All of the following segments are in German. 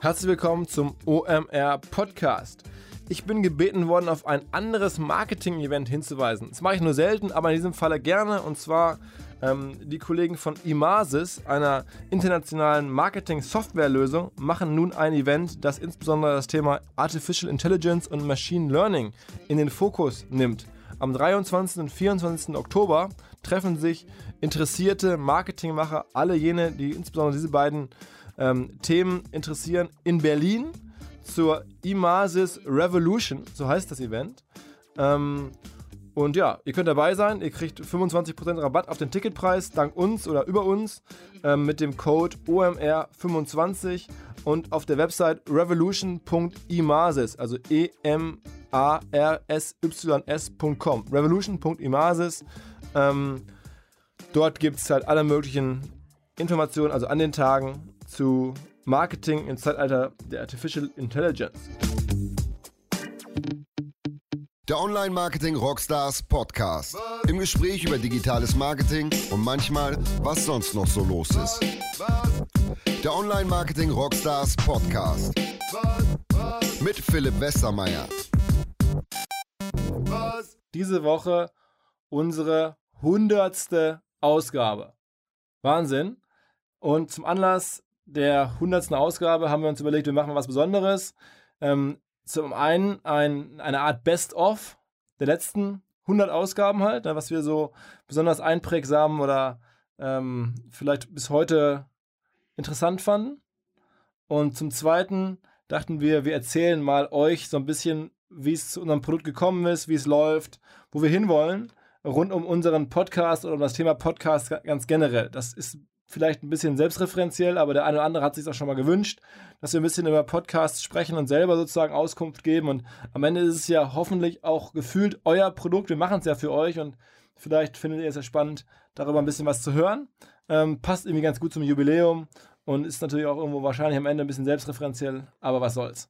Herzlich willkommen zum OMR Podcast. Ich bin gebeten worden, auf ein anderes Marketing-Event hinzuweisen. Das mache ich nur selten, aber in diesem Falle gerne. Und zwar ähm, die Kollegen von Imasis, einer internationalen Marketing-Software-Lösung, machen nun ein Event, das insbesondere das Thema Artificial Intelligence und Machine Learning in den Fokus nimmt. Am 23. und 24. Oktober treffen sich interessierte Marketingmacher, alle jene, die insbesondere diese beiden ähm, Themen interessieren, in Berlin zur Imasis Revolution, so heißt das Event. Ähm, und ja, ihr könnt dabei sein. Ihr kriegt 25% Rabatt auf den Ticketpreis dank uns oder über uns ähm, mit dem Code OMR25 und auf der Website revolution.imasis, also E-M-A-R-S-Y-S.com. Revolution.imasis. Ähm, dort gibt es halt alle möglichen Informationen, also an den Tagen zu Marketing im Zeitalter der Artificial Intelligence. Der Online Marketing Rockstars Podcast. Im Gespräch über digitales Marketing und manchmal, was sonst noch so los ist. Der Online Marketing Rockstars Podcast. Mit Philipp Westermeier. Diese Woche unsere hundertste Ausgabe. Wahnsinn. Und zum Anlass der hundertsten Ausgabe haben wir uns überlegt, wir machen was Besonderes. Ähm, zum einen ein, eine Art Best-of der letzten 100 Ausgaben halt, ne, was wir so besonders einprägsam oder ähm, vielleicht bis heute interessant fanden. Und zum Zweiten dachten wir, wir erzählen mal euch so ein bisschen, wie es zu unserem Produkt gekommen ist, wie es läuft, wo wir hinwollen, rund um unseren Podcast oder um das Thema Podcast ganz generell. Das ist vielleicht ein bisschen selbstreferenziell, aber der eine oder andere hat sich auch schon mal gewünscht, dass wir ein bisschen über Podcasts sprechen und selber sozusagen Auskunft geben. Und am Ende ist es ja hoffentlich auch gefühlt euer Produkt. Wir machen es ja für euch und vielleicht findet ihr es ja spannend, darüber ein bisschen was zu hören. Ähm, passt irgendwie ganz gut zum Jubiläum und ist natürlich auch irgendwo wahrscheinlich am Ende ein bisschen selbstreferenziell, aber was soll's.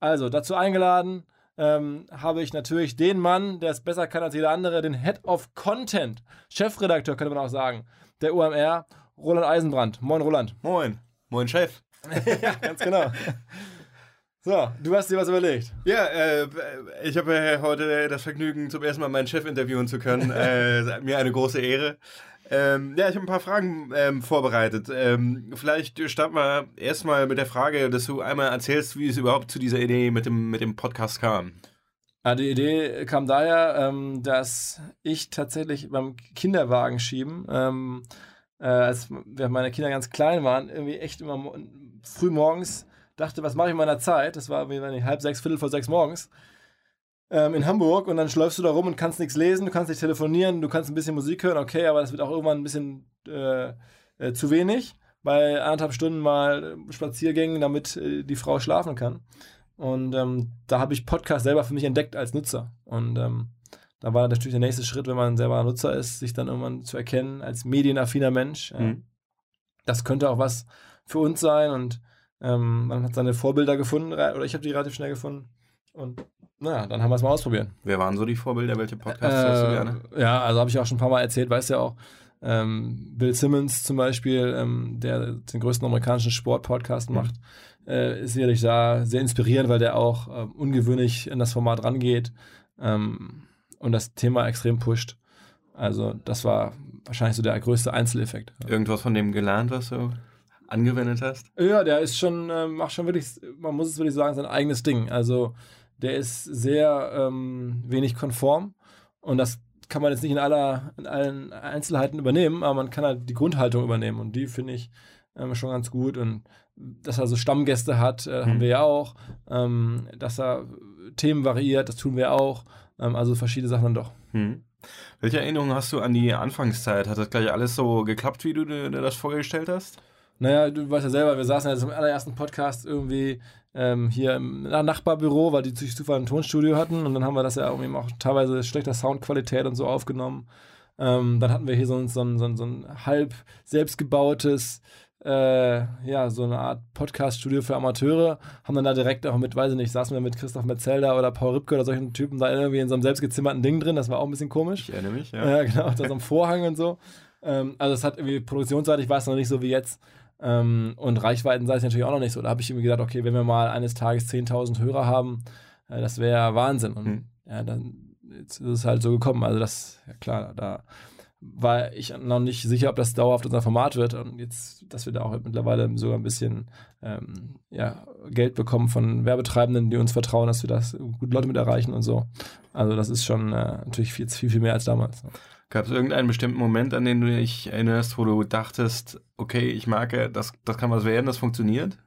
Also, dazu eingeladen ähm, habe ich natürlich den Mann, der es besser kann als jeder andere, den Head of Content, Chefredakteur könnte man auch sagen, der UMR Roland Eisenbrand. Moin, Roland. Moin. Moin, Chef. ja, ganz genau. So, du hast dir was überlegt. Ja, äh, ich habe heute das Vergnügen, zum ersten Mal meinen Chef interviewen zu können. äh, mir eine große Ehre. Ähm, ja, ich habe ein paar Fragen ähm, vorbereitet. Ähm, vielleicht starten wir erstmal mit der Frage, dass du einmal erzählst, wie es überhaupt zu dieser Idee mit dem, mit dem Podcast kam. Ja, die Idee kam daher, ähm, dass ich tatsächlich beim Kinderwagen schieben ähm, äh, als meine Kinder ganz klein waren, irgendwie echt immer früh morgens dachte, was mache ich in meiner Zeit? Das war irgendwie halb sechs, viertel vor sechs morgens ähm, in Hamburg und dann schläufst du da rum und kannst nichts lesen, du kannst nicht telefonieren, du kannst ein bisschen Musik hören, okay, aber das wird auch irgendwann ein bisschen äh, äh, zu wenig bei anderthalb Stunden mal Spaziergängen, damit äh, die Frau schlafen kann. Und ähm, da habe ich Podcast selber für mich entdeckt als Nutzer. Und ähm, da war natürlich der nächste Schritt, wenn man selber Nutzer ist, sich dann irgendwann zu erkennen als medienaffiner Mensch. Mhm. Das könnte auch was für uns sein und ähm, man hat seine Vorbilder gefunden, oder ich habe die relativ schnell gefunden. Und naja, dann haben wir es mal ausprobiert. Wer waren so die Vorbilder? Welche Podcasts äh, hast du gerne? Ja, also habe ich auch schon ein paar Mal erzählt, weißt du ja auch. Ähm, Bill Simmons zum Beispiel, ähm, der den größten amerikanischen Sport-Podcast mhm. macht, äh, ist sicherlich da sehr inspirierend, weil der auch äh, ungewöhnlich in das Format rangeht. Ähm, und das Thema extrem pusht. Also das war wahrscheinlich so der größte Einzeleffekt. Irgendwas von dem gelernt, was du angewendet hast? Ja, der ist schon, äh, macht schon wirklich, man muss es wirklich sagen, sein eigenes Ding. Also der ist sehr ähm, wenig konform und das kann man jetzt nicht in aller, in allen Einzelheiten übernehmen, aber man kann halt die Grundhaltung übernehmen und die finde ich ähm, schon ganz gut und dass er so Stammgäste hat, äh, mhm. haben wir ja auch, ähm, dass er Themen variiert, das tun wir auch also verschiedene Sachen dann doch. Hm. Welche Erinnerungen hast du an die Anfangszeit? Hat das gleich alles so geklappt, wie du dir das vorgestellt hast? Naja, du weißt ja selber, wir saßen ja zum allerersten Podcast irgendwie ähm, hier im Nachbarbüro, weil die sich Zufall ein Tonstudio hatten und dann haben wir das ja irgendwie auch teilweise schlechter Soundqualität und so aufgenommen. Ähm, dann hatten wir hier so ein, so ein, so ein, so ein halb selbstgebautes äh, ja, so eine Art Podcast-Studio für Amateure, haben dann da direkt auch mit, weiß ich nicht, saßen wir mit Christoph Metzelder oder Paul Ripke oder solchen Typen da irgendwie in so einem selbstgezimmerten Ding drin, das war auch ein bisschen komisch. Ich erinnere mich, ja. Ja, genau, da so einem Vorhang und so. Ähm, also es hat irgendwie produktionsseitig war es noch nicht so wie jetzt. Ähm, und Reichweiten sei es natürlich auch noch nicht so. Da habe ich mir gedacht, okay, wenn wir mal eines Tages 10.000 Hörer haben, äh, das wäre Wahnsinn. Und hm. ja, dann ist es halt so gekommen. Also das, ja klar, da war ich noch nicht sicher, ob das dauerhaft unser Format wird. Und jetzt, dass wir da auch mittlerweile sogar ein bisschen ähm, ja, Geld bekommen von Werbetreibenden, die uns vertrauen, dass wir das gut Leute mit erreichen und so. Also das ist schon äh, natürlich viel, viel, viel mehr als damals. Gab es irgendeinen bestimmten Moment, an den du dich erinnerst, wo du dachtest, okay, ich merke, das, das kann was werden, das funktioniert?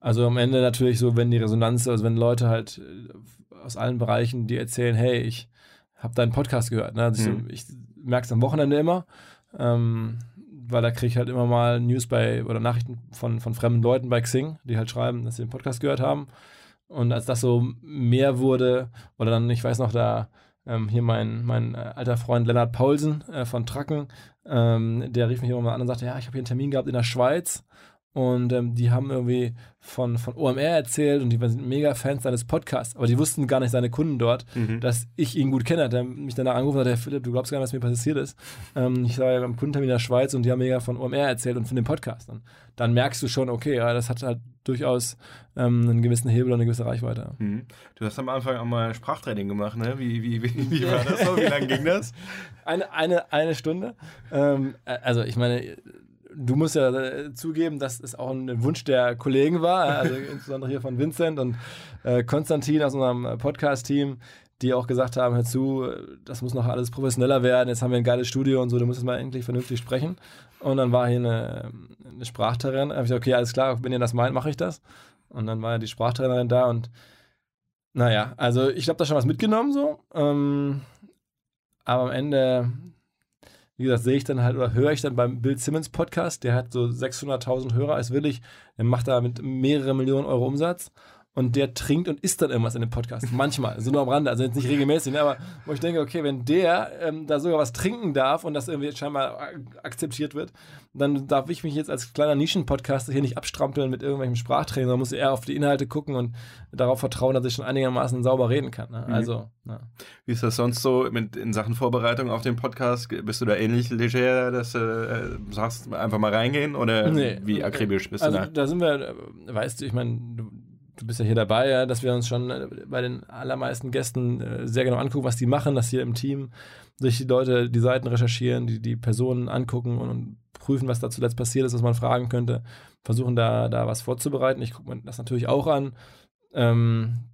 Also am Ende natürlich so, wenn die Resonanz, also wenn Leute halt äh, aus allen Bereichen, die erzählen, hey, ich habe deinen Podcast gehört. Ne? Also mhm. ich merke es am Wochenende immer, ähm, weil da kriege ich halt immer mal News bei oder Nachrichten von, von fremden Leuten bei Xing, die halt schreiben, dass sie den Podcast gehört haben. Und als das so mehr wurde, oder dann, ich weiß noch, da ähm, hier mein, mein äh, alter Freund Lennart Paulsen äh, von Tracken, ähm, der rief mich immer mal an und sagte, ja, ich habe hier einen Termin gehabt in der Schweiz und ähm, die haben irgendwie von, von OMR erzählt und die sind mega Fans seines Podcasts. Aber die wussten gar nicht, seine Kunden dort, mhm. dass ich ihn gut kenne. Der mich danach angerufen hat, Herr Philipp, du glaubst gar nicht, was mir passiert ist. Ähm, ich war ja beim Kundentermin in der Schweiz und die haben mega von OMR erzählt und von dem Podcast. Und dann merkst du schon, okay, ja, das hat halt durchaus ähm, einen gewissen Hebel und eine gewisse Reichweite. Mhm. Du hast am Anfang auch mal Sprachtraining gemacht, ne? Wie, wie, wie, wie war das so? Wie lange ging das? Eine, eine, eine Stunde. Ähm, äh, also ich meine du musst ja äh, zugeben, dass es auch ein Wunsch der Kollegen war, also insbesondere hier von Vincent und äh, Konstantin aus unserem äh, Podcast-Team, die auch gesagt haben, hör zu, das muss noch alles professioneller werden, jetzt haben wir ein geiles Studio und so, du musst jetzt mal endlich vernünftig sprechen. Und dann war hier eine, eine Sprachtrainerin, da habe ich gesagt, okay, alles klar, wenn ihr das meint, mache ich das. Und dann war ja die Sprachtrainerin da und naja, also ich habe da schon was mitgenommen so. Ähm, aber am Ende wie gesagt, sehe ich dann halt oder höre ich dann beim Bill Simmons Podcast, der hat so 600.000 Hörer als willig, der macht da mit mehrere Millionen Euro Umsatz und der trinkt und isst dann irgendwas in dem Podcast. Manchmal, so nur am Rande, also jetzt nicht regelmäßig, ne, aber wo ich denke, okay, wenn der ähm, da sogar was trinken darf und das irgendwie scheinbar akzeptiert wird, dann darf ich mich jetzt als kleiner Nischen-Podcaster hier nicht abstrampeln mit irgendwelchen Sprachtraining, sondern muss eher auf die Inhalte gucken und darauf vertrauen, dass ich schon einigermaßen sauber reden kann. Ne? Mhm. Also, ja. Wie ist das sonst so mit, in Sachen Vorbereitung auf den Podcast? Bist du da ähnlich leger, dass du äh, sagst, einfach mal reingehen oder nee. wie akribisch bist also, du da? Da sind wir, äh, weißt du, ich meine, du bist ja hier dabei, ja, dass wir uns schon äh, bei den allermeisten Gästen äh, sehr genau angucken, was die machen, dass hier im Team sich die Leute die Seiten recherchieren, die, die Personen angucken und, und prüfen, was da zuletzt passiert ist, was man fragen könnte, versuchen da, da was vorzubereiten. Ich gucke mir das natürlich auch an. Ähm,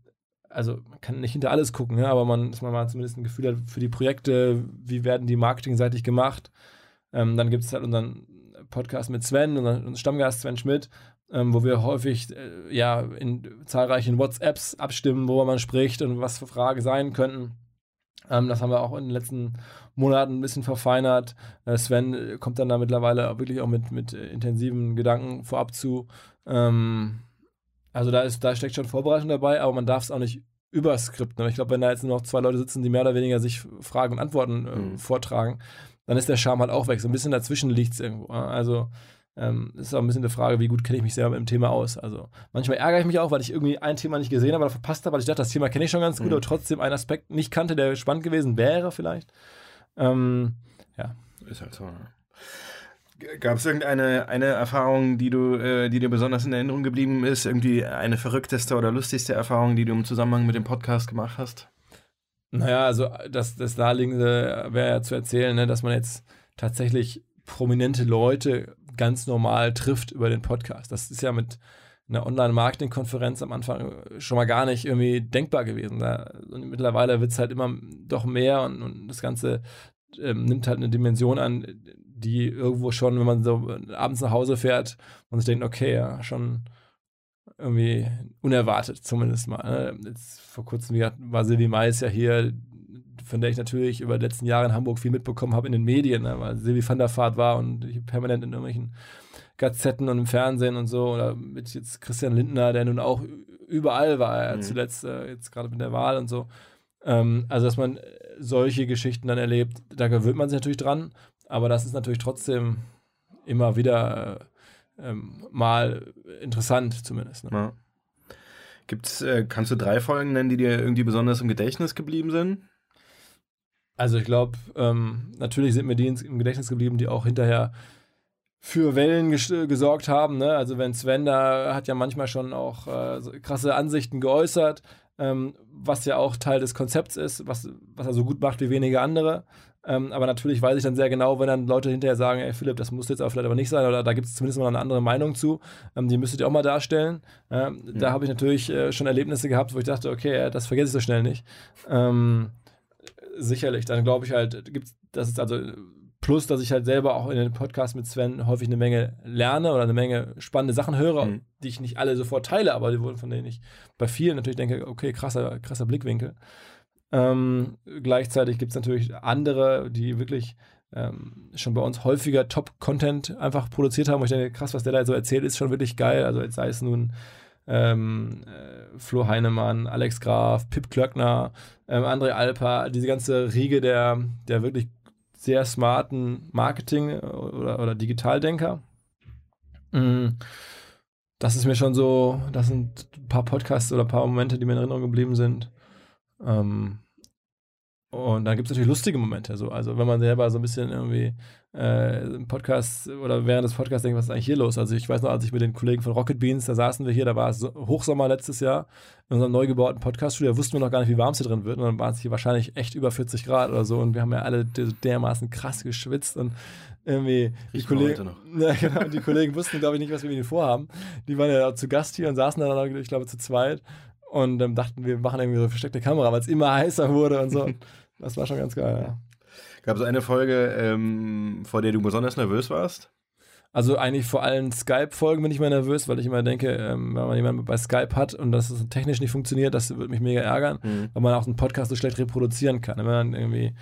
also man kann nicht hinter alles gucken, ja, aber man, dass man mal zumindest ein Gefühl hat für die Projekte, wie werden die marketingseitig gemacht. Ähm, dann gibt es halt unseren Podcast mit Sven, unseren Stammgast Sven Schmidt, ähm, wo wir häufig äh, ja in zahlreichen WhatsApps abstimmen, worüber man spricht und was für Fragen sein könnten. Ähm, das haben wir auch in den letzten Monaten ein bisschen verfeinert. Äh, Sven kommt dann da mittlerweile wirklich auch mit, mit intensiven Gedanken vorab zu. Ähm, also da, ist, da steckt schon Vorbereitung dabei, aber man darf es auch nicht überskripten. Ich glaube, wenn da jetzt nur noch zwei Leute sitzen, die mehr oder weniger sich Fragen und Antworten äh, mhm. vortragen, dann ist der Charme halt auch weg. So ein bisschen dazwischen liegt es irgendwo. Also ähm, ist auch ein bisschen eine Frage, wie gut kenne ich mich selber mit dem Thema aus. Also manchmal ärgere ich mich auch, weil ich irgendwie ein Thema nicht gesehen habe oder verpasst habe, weil ich dachte, das Thema kenne ich schon ganz gut, mhm. aber trotzdem einen Aspekt nicht kannte, der spannend gewesen wäre vielleicht. Ähm, ja. Ist halt so. Gab es irgendeine eine Erfahrung, die du, äh, die dir besonders in Erinnerung geblieben ist? Irgendwie eine verrückteste oder lustigste Erfahrung, die du im Zusammenhang mit dem Podcast gemacht hast? Naja, also das, das Naheliegende wäre ja zu erzählen, ne, dass man jetzt tatsächlich prominente Leute ganz normal trifft über den Podcast. Das ist ja mit einer Online-Marketing-Konferenz am Anfang schon mal gar nicht irgendwie denkbar gewesen. Und mittlerweile wird es halt immer doch mehr und, und das Ganze ähm, nimmt halt eine Dimension an, die irgendwo schon, wenn man so abends nach Hause fährt und sich denkt, okay, ja, schon irgendwie unerwartet zumindest mal. Ne? Jetzt vor kurzem war Silvi Mais ja hier, von der ich natürlich über die letzten Jahre in Hamburg viel mitbekommen habe in den Medien, ne, weil Silvi van der Vaart war und ich permanent in irgendwelchen Gazetten und im Fernsehen und so, oder mit jetzt Christian Lindner, der nun auch überall war, mhm. zuletzt äh, jetzt gerade mit der Wahl und so. Ähm, also, dass man solche Geschichten dann erlebt, da gewöhnt man sich natürlich dran, aber das ist natürlich trotzdem immer wieder äh, ähm, mal interessant zumindest. Ne? Ja. Gibt's, äh, kannst du drei Folgen nennen, die dir irgendwie besonders im Gedächtnis geblieben sind? Also ich glaube, ähm, natürlich sind mir die im Gedächtnis geblieben, die auch hinterher für Wellen gesorgt haben. Ne? Also wenn Sven da hat ja manchmal schon auch äh, so krasse Ansichten geäußert, ähm, was ja auch Teil des Konzepts ist, was, was er so gut macht wie wenige andere. Ähm, aber natürlich weiß ich dann sehr genau, wenn dann Leute hinterher sagen, ey Philipp, das muss jetzt auch vielleicht aber nicht sein oder da gibt es zumindest mal eine andere Meinung zu, ähm, die müsstet ihr auch mal darstellen. Ähm, ja. Da habe ich natürlich äh, schon Erlebnisse gehabt, wo ich dachte, okay, das vergesse ich so schnell nicht. Sicherlich, dann glaube ich halt, gibt das ist also Plus, dass ich halt selber auch in den Podcasts mit Sven häufig eine Menge lerne oder eine Menge spannende Sachen höre, mhm. die ich nicht alle sofort teile, aber die wurden von denen ich bei vielen natürlich denke, okay, krasser, krasser Blickwinkel. Ähm, gleichzeitig gibt es natürlich andere, die wirklich ähm, schon bei uns häufiger Top-Content einfach produziert haben. Und ich denke, krass, was der da so erzählt, ist schon wirklich geil. Also jetzt sei es nun ähm, äh, Flo Heinemann, Alex Graf, Pip Klöckner, ähm, André Alper, diese ganze Riege der, der wirklich sehr smarten Marketing- äh, oder, oder Digitaldenker. Mhm. Das ist mir schon so, das sind ein paar Podcasts oder ein paar Momente, die mir in Erinnerung geblieben sind. Ähm, und dann gibt es natürlich lustige Momente. So. Also wenn man selber so ein bisschen irgendwie äh, im Podcast oder während des Podcasts denkt, was ist eigentlich hier los? Also ich weiß noch, als ich mit den Kollegen von Rocket Beans, da saßen wir hier, da war es Hochsommer letztes Jahr in unserem neu gebauten Podcaststudio, da wussten wir noch gar nicht, wie warm es hier drin wird. Und dann waren es hier wahrscheinlich echt über 40 Grad oder so. Und wir haben ja alle dermaßen krass geschwitzt und irgendwie die Kollegen, ja, genau, die Kollegen wussten, glaube ich, nicht, was wir mit ihnen vorhaben. Die waren ja zu Gast hier und saßen dann, ich glaube, zu zweit und ähm, dachten, wir machen irgendwie so versteckte Kamera, weil es immer heißer wurde und so. das war schon ganz geil, ja. Gab es eine Folge, ähm, vor der du besonders nervös warst? Also eigentlich vor allen Skype-Folgen bin ich mal nervös, weil ich immer denke, ähm, wenn man jemanden bei Skype hat und das technisch nicht funktioniert, das würde mich mega ärgern, mhm. weil man auch einen Podcast so schlecht reproduzieren kann. Wenn man irgendwie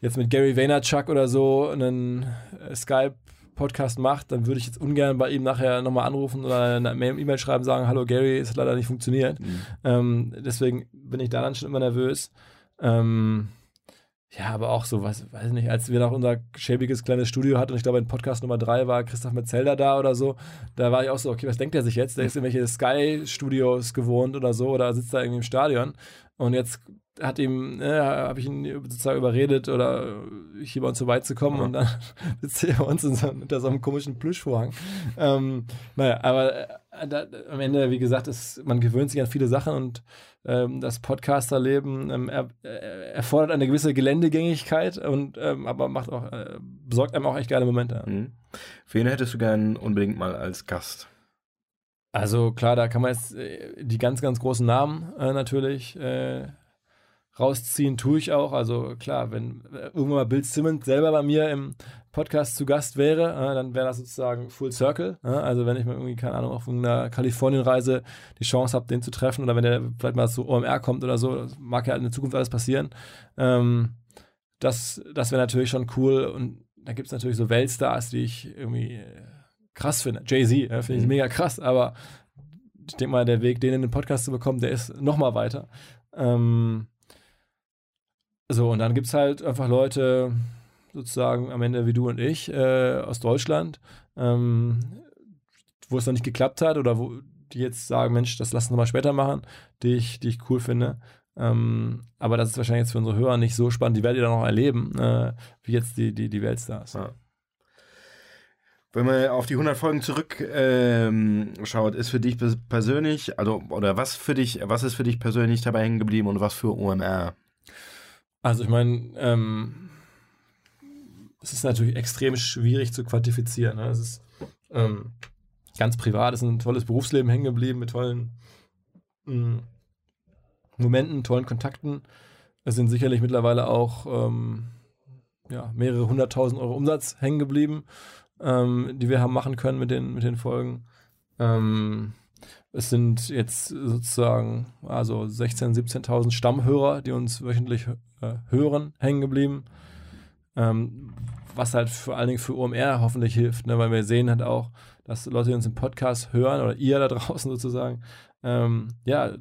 jetzt mit Gary Vaynerchuk oder so einen äh, Skype Podcast macht, dann würde ich jetzt ungern bei ihm nachher nochmal anrufen oder eine E-Mail schreiben, sagen, hallo Gary, es hat leider nicht funktioniert. Mhm. Ähm, deswegen bin ich da dann schon immer nervös. Ähm, ja, aber auch so, was, weiß nicht, als wir noch unser schäbiges kleines Studio hatten und ich glaube in Podcast Nummer drei war Christoph Metzelder da oder so, da war ich auch so, okay, was denkt er sich jetzt? Der ist in welche Sky-Studios gewohnt oder so oder sitzt da irgendwie im Stadion und jetzt hat ihm, äh, habe ich ihn sozusagen überredet oder hier bei uns so weit zu kommen ja. und dann sitzt er bei uns so, unter so einem komischen Plüschvorhang. ähm, naja, aber äh, da, am Ende, wie gesagt, ist, man gewöhnt sich an viele Sachen und ähm, das Podcasterleben ähm, er, er, erfordert eine gewisse Geländegängigkeit und ähm, aber macht auch, äh, besorgt einem auch echt geile Momente. Mhm. Wen hättest du gern unbedingt mal als Gast? Also klar, da kann man jetzt äh, die ganz, ganz großen Namen äh, natürlich äh, rausziehen tue ich auch. Also klar, wenn äh, irgendwann mal Bill Simmons selber bei mir im Podcast zu Gast wäre, äh, dann wäre das sozusagen Full Circle. Äh, also wenn ich mal irgendwie, keine Ahnung, auf einer Kalifornienreise die Chance habe, den zu treffen oder wenn der vielleicht mal zu OMR kommt oder so, das mag ja in der Zukunft alles passieren. Ähm, das das wäre natürlich schon cool und da gibt es natürlich so Weltstars, die ich irgendwie krass finde. Jay-Z, ja, finde ich mhm. mega krass, aber ich denke mal, der Weg, den in den Podcast zu bekommen, der ist noch mal weiter. Ähm, so, und dann gibt es halt einfach Leute, sozusagen am Ende wie du und ich, äh, aus Deutschland, ähm, wo es noch nicht geklappt hat oder wo die jetzt sagen, Mensch, das lassen wir mal später machen, die ich, die ich cool finde. Ähm, aber das ist wahrscheinlich jetzt für unsere Hörer nicht so spannend. Die werdet ihr dann noch erleben, äh, wie jetzt die, die, die Weltstars. Ja. Wenn man auf die 100 Folgen zurück ähm, schaut, ist für dich persönlich, also oder was für dich, was ist für dich persönlich dabei hängen geblieben und was für OMR? Also ich meine, ähm, es ist natürlich extrem schwierig zu quantifizieren. Ne? Es ist ähm, ganz privat, es ist ein tolles Berufsleben hängen geblieben mit tollen mh, mm, Momenten, tollen Kontakten. Es sind sicherlich mittlerweile auch ähm, ja, mehrere hunderttausend Euro Umsatz hängen geblieben, ähm, die wir haben machen können mit den, mit den Folgen. Ähm, es sind jetzt sozusagen also 16.000, 17.000 Stammhörer, die uns wöchentlich äh, hören, hängen geblieben. Ähm, was halt vor allen Dingen für OMR hoffentlich hilft, ne? weil wir sehen halt auch, dass Leute, die uns im Podcast hören oder ihr da draußen sozusagen, ähm, ja,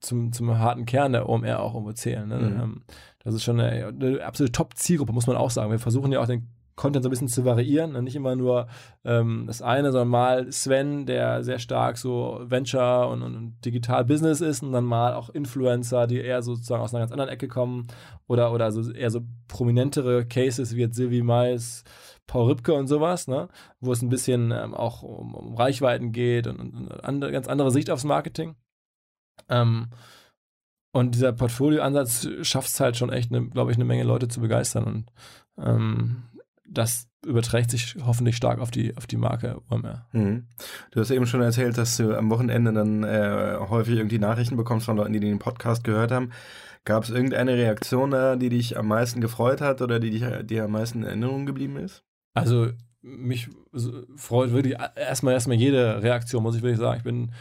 zum, zum harten Kern der OMR auch irgendwo zählen. Ne? Mhm. Ähm, das ist schon eine, eine absolute Top-Zielgruppe, muss man auch sagen. Wir versuchen ja auch den Content so ein bisschen zu variieren. Und nicht immer nur ähm, das eine, sondern mal Sven, der sehr stark so Venture und, und Digital Business ist und dann mal auch Influencer, die eher sozusagen aus einer ganz anderen Ecke kommen oder, oder so eher so prominentere Cases wie jetzt Sylvie Mais, Paul Ripke und sowas, ne? wo es ein bisschen ähm, auch um, um, Reichweiten geht und, und andere, ganz andere Sicht aufs Marketing. Ähm, und dieser Portfolioansatz schafft es halt schon echt, glaube ich, eine Menge Leute zu begeistern. Und ähm, das überträgt sich hoffentlich stark auf die, auf die Marke OMR. Mhm. Du hast eben schon erzählt, dass du am Wochenende dann äh, häufig irgendwie Nachrichten bekommst von Leuten, die den Podcast gehört haben. Gab es irgendeine Reaktion da, die dich am meisten gefreut hat oder die dich, dir am meisten in Erinnerung geblieben ist? Also mich freut wirklich erstmal erstmal jede Reaktion, muss ich wirklich sagen. Ich bin,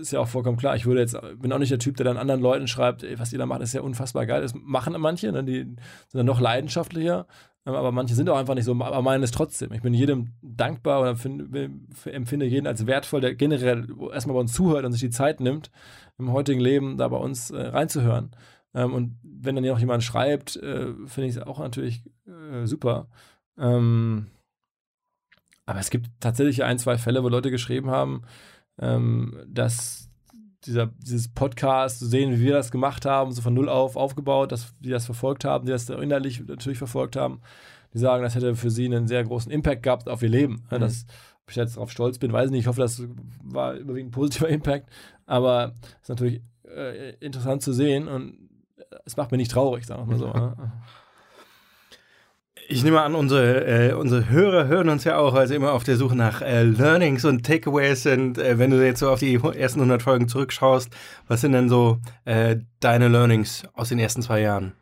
ist ja auch vollkommen klar. Ich würde jetzt, bin auch nicht der Typ, der dann anderen Leuten schreibt, ey, was ihr da macht, ist ja unfassbar geil. Das machen manche, ne? die sind dann noch leidenschaftlicher, aber manche sind auch einfach nicht so, aber meinen es trotzdem. Ich bin jedem dankbar find, empfinde jeden als wertvoll, der generell erstmal bei uns zuhört und sich die Zeit nimmt, im heutigen Leben da bei uns äh, reinzuhören. Ähm, und wenn dann noch jemand schreibt, äh, finde ich es auch natürlich äh, super. Ähm, aber es gibt tatsächlich ein, zwei Fälle, wo Leute geschrieben haben, ähm, dass dieser, dieses Podcast, zu sehen, wie wir das gemacht haben, so von null auf aufgebaut, dass die das verfolgt haben, die das innerlich natürlich verfolgt haben, die sagen, das hätte für sie einen sehr großen Impact gehabt auf ihr Leben. Mhm. Das, ob ich jetzt darauf stolz bin, weiß ich nicht. Ich hoffe, das war überwiegend positiver Impact. Aber es ist natürlich äh, interessant zu sehen und es macht mich nicht traurig, sagen wir mal so. Ne? Ich nehme an, unsere, äh, unsere Hörer hören uns ja auch, also immer auf der Suche nach äh, Learnings und Takeaways sind. Äh, wenn du jetzt so auf die ersten 100 Folgen zurückschaust, was sind denn so äh, deine Learnings aus den ersten zwei Jahren?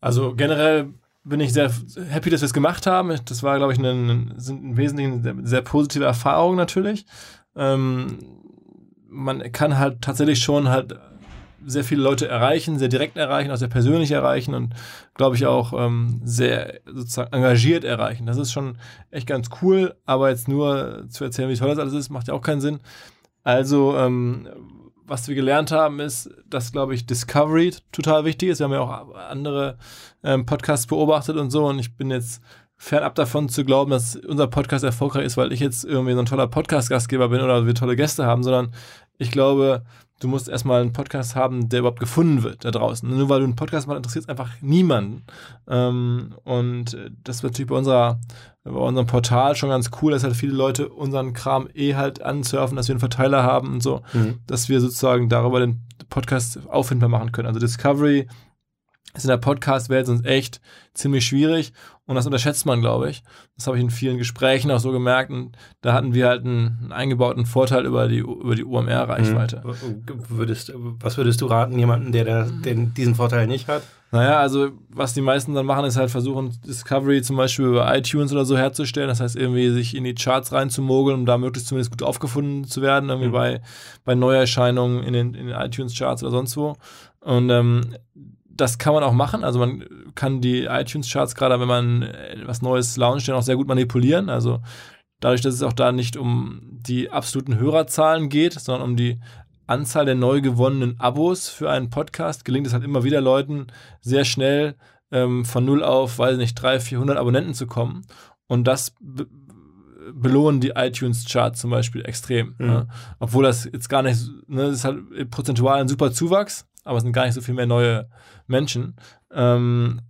Also generell bin ich sehr happy, dass wir es gemacht haben. Das war, glaube ich, ein, sind im Wesentlichen eine sehr, sehr positive Erfahrung natürlich. Ähm, man kann halt tatsächlich schon halt sehr viele Leute erreichen, sehr direkt erreichen, auch sehr persönlich erreichen und glaube ich auch ähm, sehr sozusagen engagiert erreichen. Das ist schon echt ganz cool, aber jetzt nur zu erzählen, wie toll das alles ist, macht ja auch keinen Sinn. Also, ähm, was wir gelernt haben, ist, dass, glaube ich, Discovery total wichtig ist. Wir haben ja auch andere ähm, Podcasts beobachtet und so und ich bin jetzt fernab davon zu glauben, dass unser Podcast erfolgreich ist, weil ich jetzt irgendwie so ein toller Podcast-Gastgeber bin oder wir tolle Gäste haben, sondern ich glaube, du musst erstmal einen Podcast haben, der überhaupt gefunden wird da draußen. Nur weil du einen Podcast machst, interessiert es einfach niemanden. Ähm, und das wird natürlich bei, unserer, bei unserem Portal schon ganz cool, dass halt viele Leute unseren Kram eh halt ansurfen, dass wir einen Verteiler haben und so, mhm. dass wir sozusagen darüber den Podcast auffindbar machen können. Also Discovery ist in der Podcast-Welt sonst echt ziemlich schwierig und das unterschätzt man, glaube ich. Das habe ich in vielen Gesprächen auch so gemerkt und da hatten wir halt einen, eingebauten Vorteil über die, über die UMR-Reichweite. Mhm. Würdest, was würdest du raten, jemanden, der, der, der diesen Vorteil nicht hat? Naja, also was die meisten dann machen, ist halt versuchen, Discovery zum Beispiel über iTunes oder so herzustellen. Das heißt, irgendwie sich in die Charts reinzumogeln, um da möglichst zumindest gut aufgefunden zu werden, irgendwie mhm. bei, bei Neuerscheinungen in den, in den iTunes-Charts oder sonst wo. Und ähm, das kann man auch machen. Also man kann die iTunes-Charts gerade, wenn man äh, was Neues launcht, dann auch sehr gut manipulieren. Also dadurch, dass es auch da nicht um die absoluten Hörerzahlen geht, sondern um die Anzahl der neu gewonnenen Abos für einen Podcast, gelingt es halt immer wieder Leuten sehr schnell ähm, von null auf, weiß nicht, 300, 400 Abonnenten zu kommen. Und das be belohnen die iTunes-Charts zum Beispiel extrem. Mhm. Ne? Obwohl das jetzt gar nicht, ne, das ist halt prozentual ein super Zuwachs, aber es sind gar nicht so viel mehr neue Menschen. Ähm,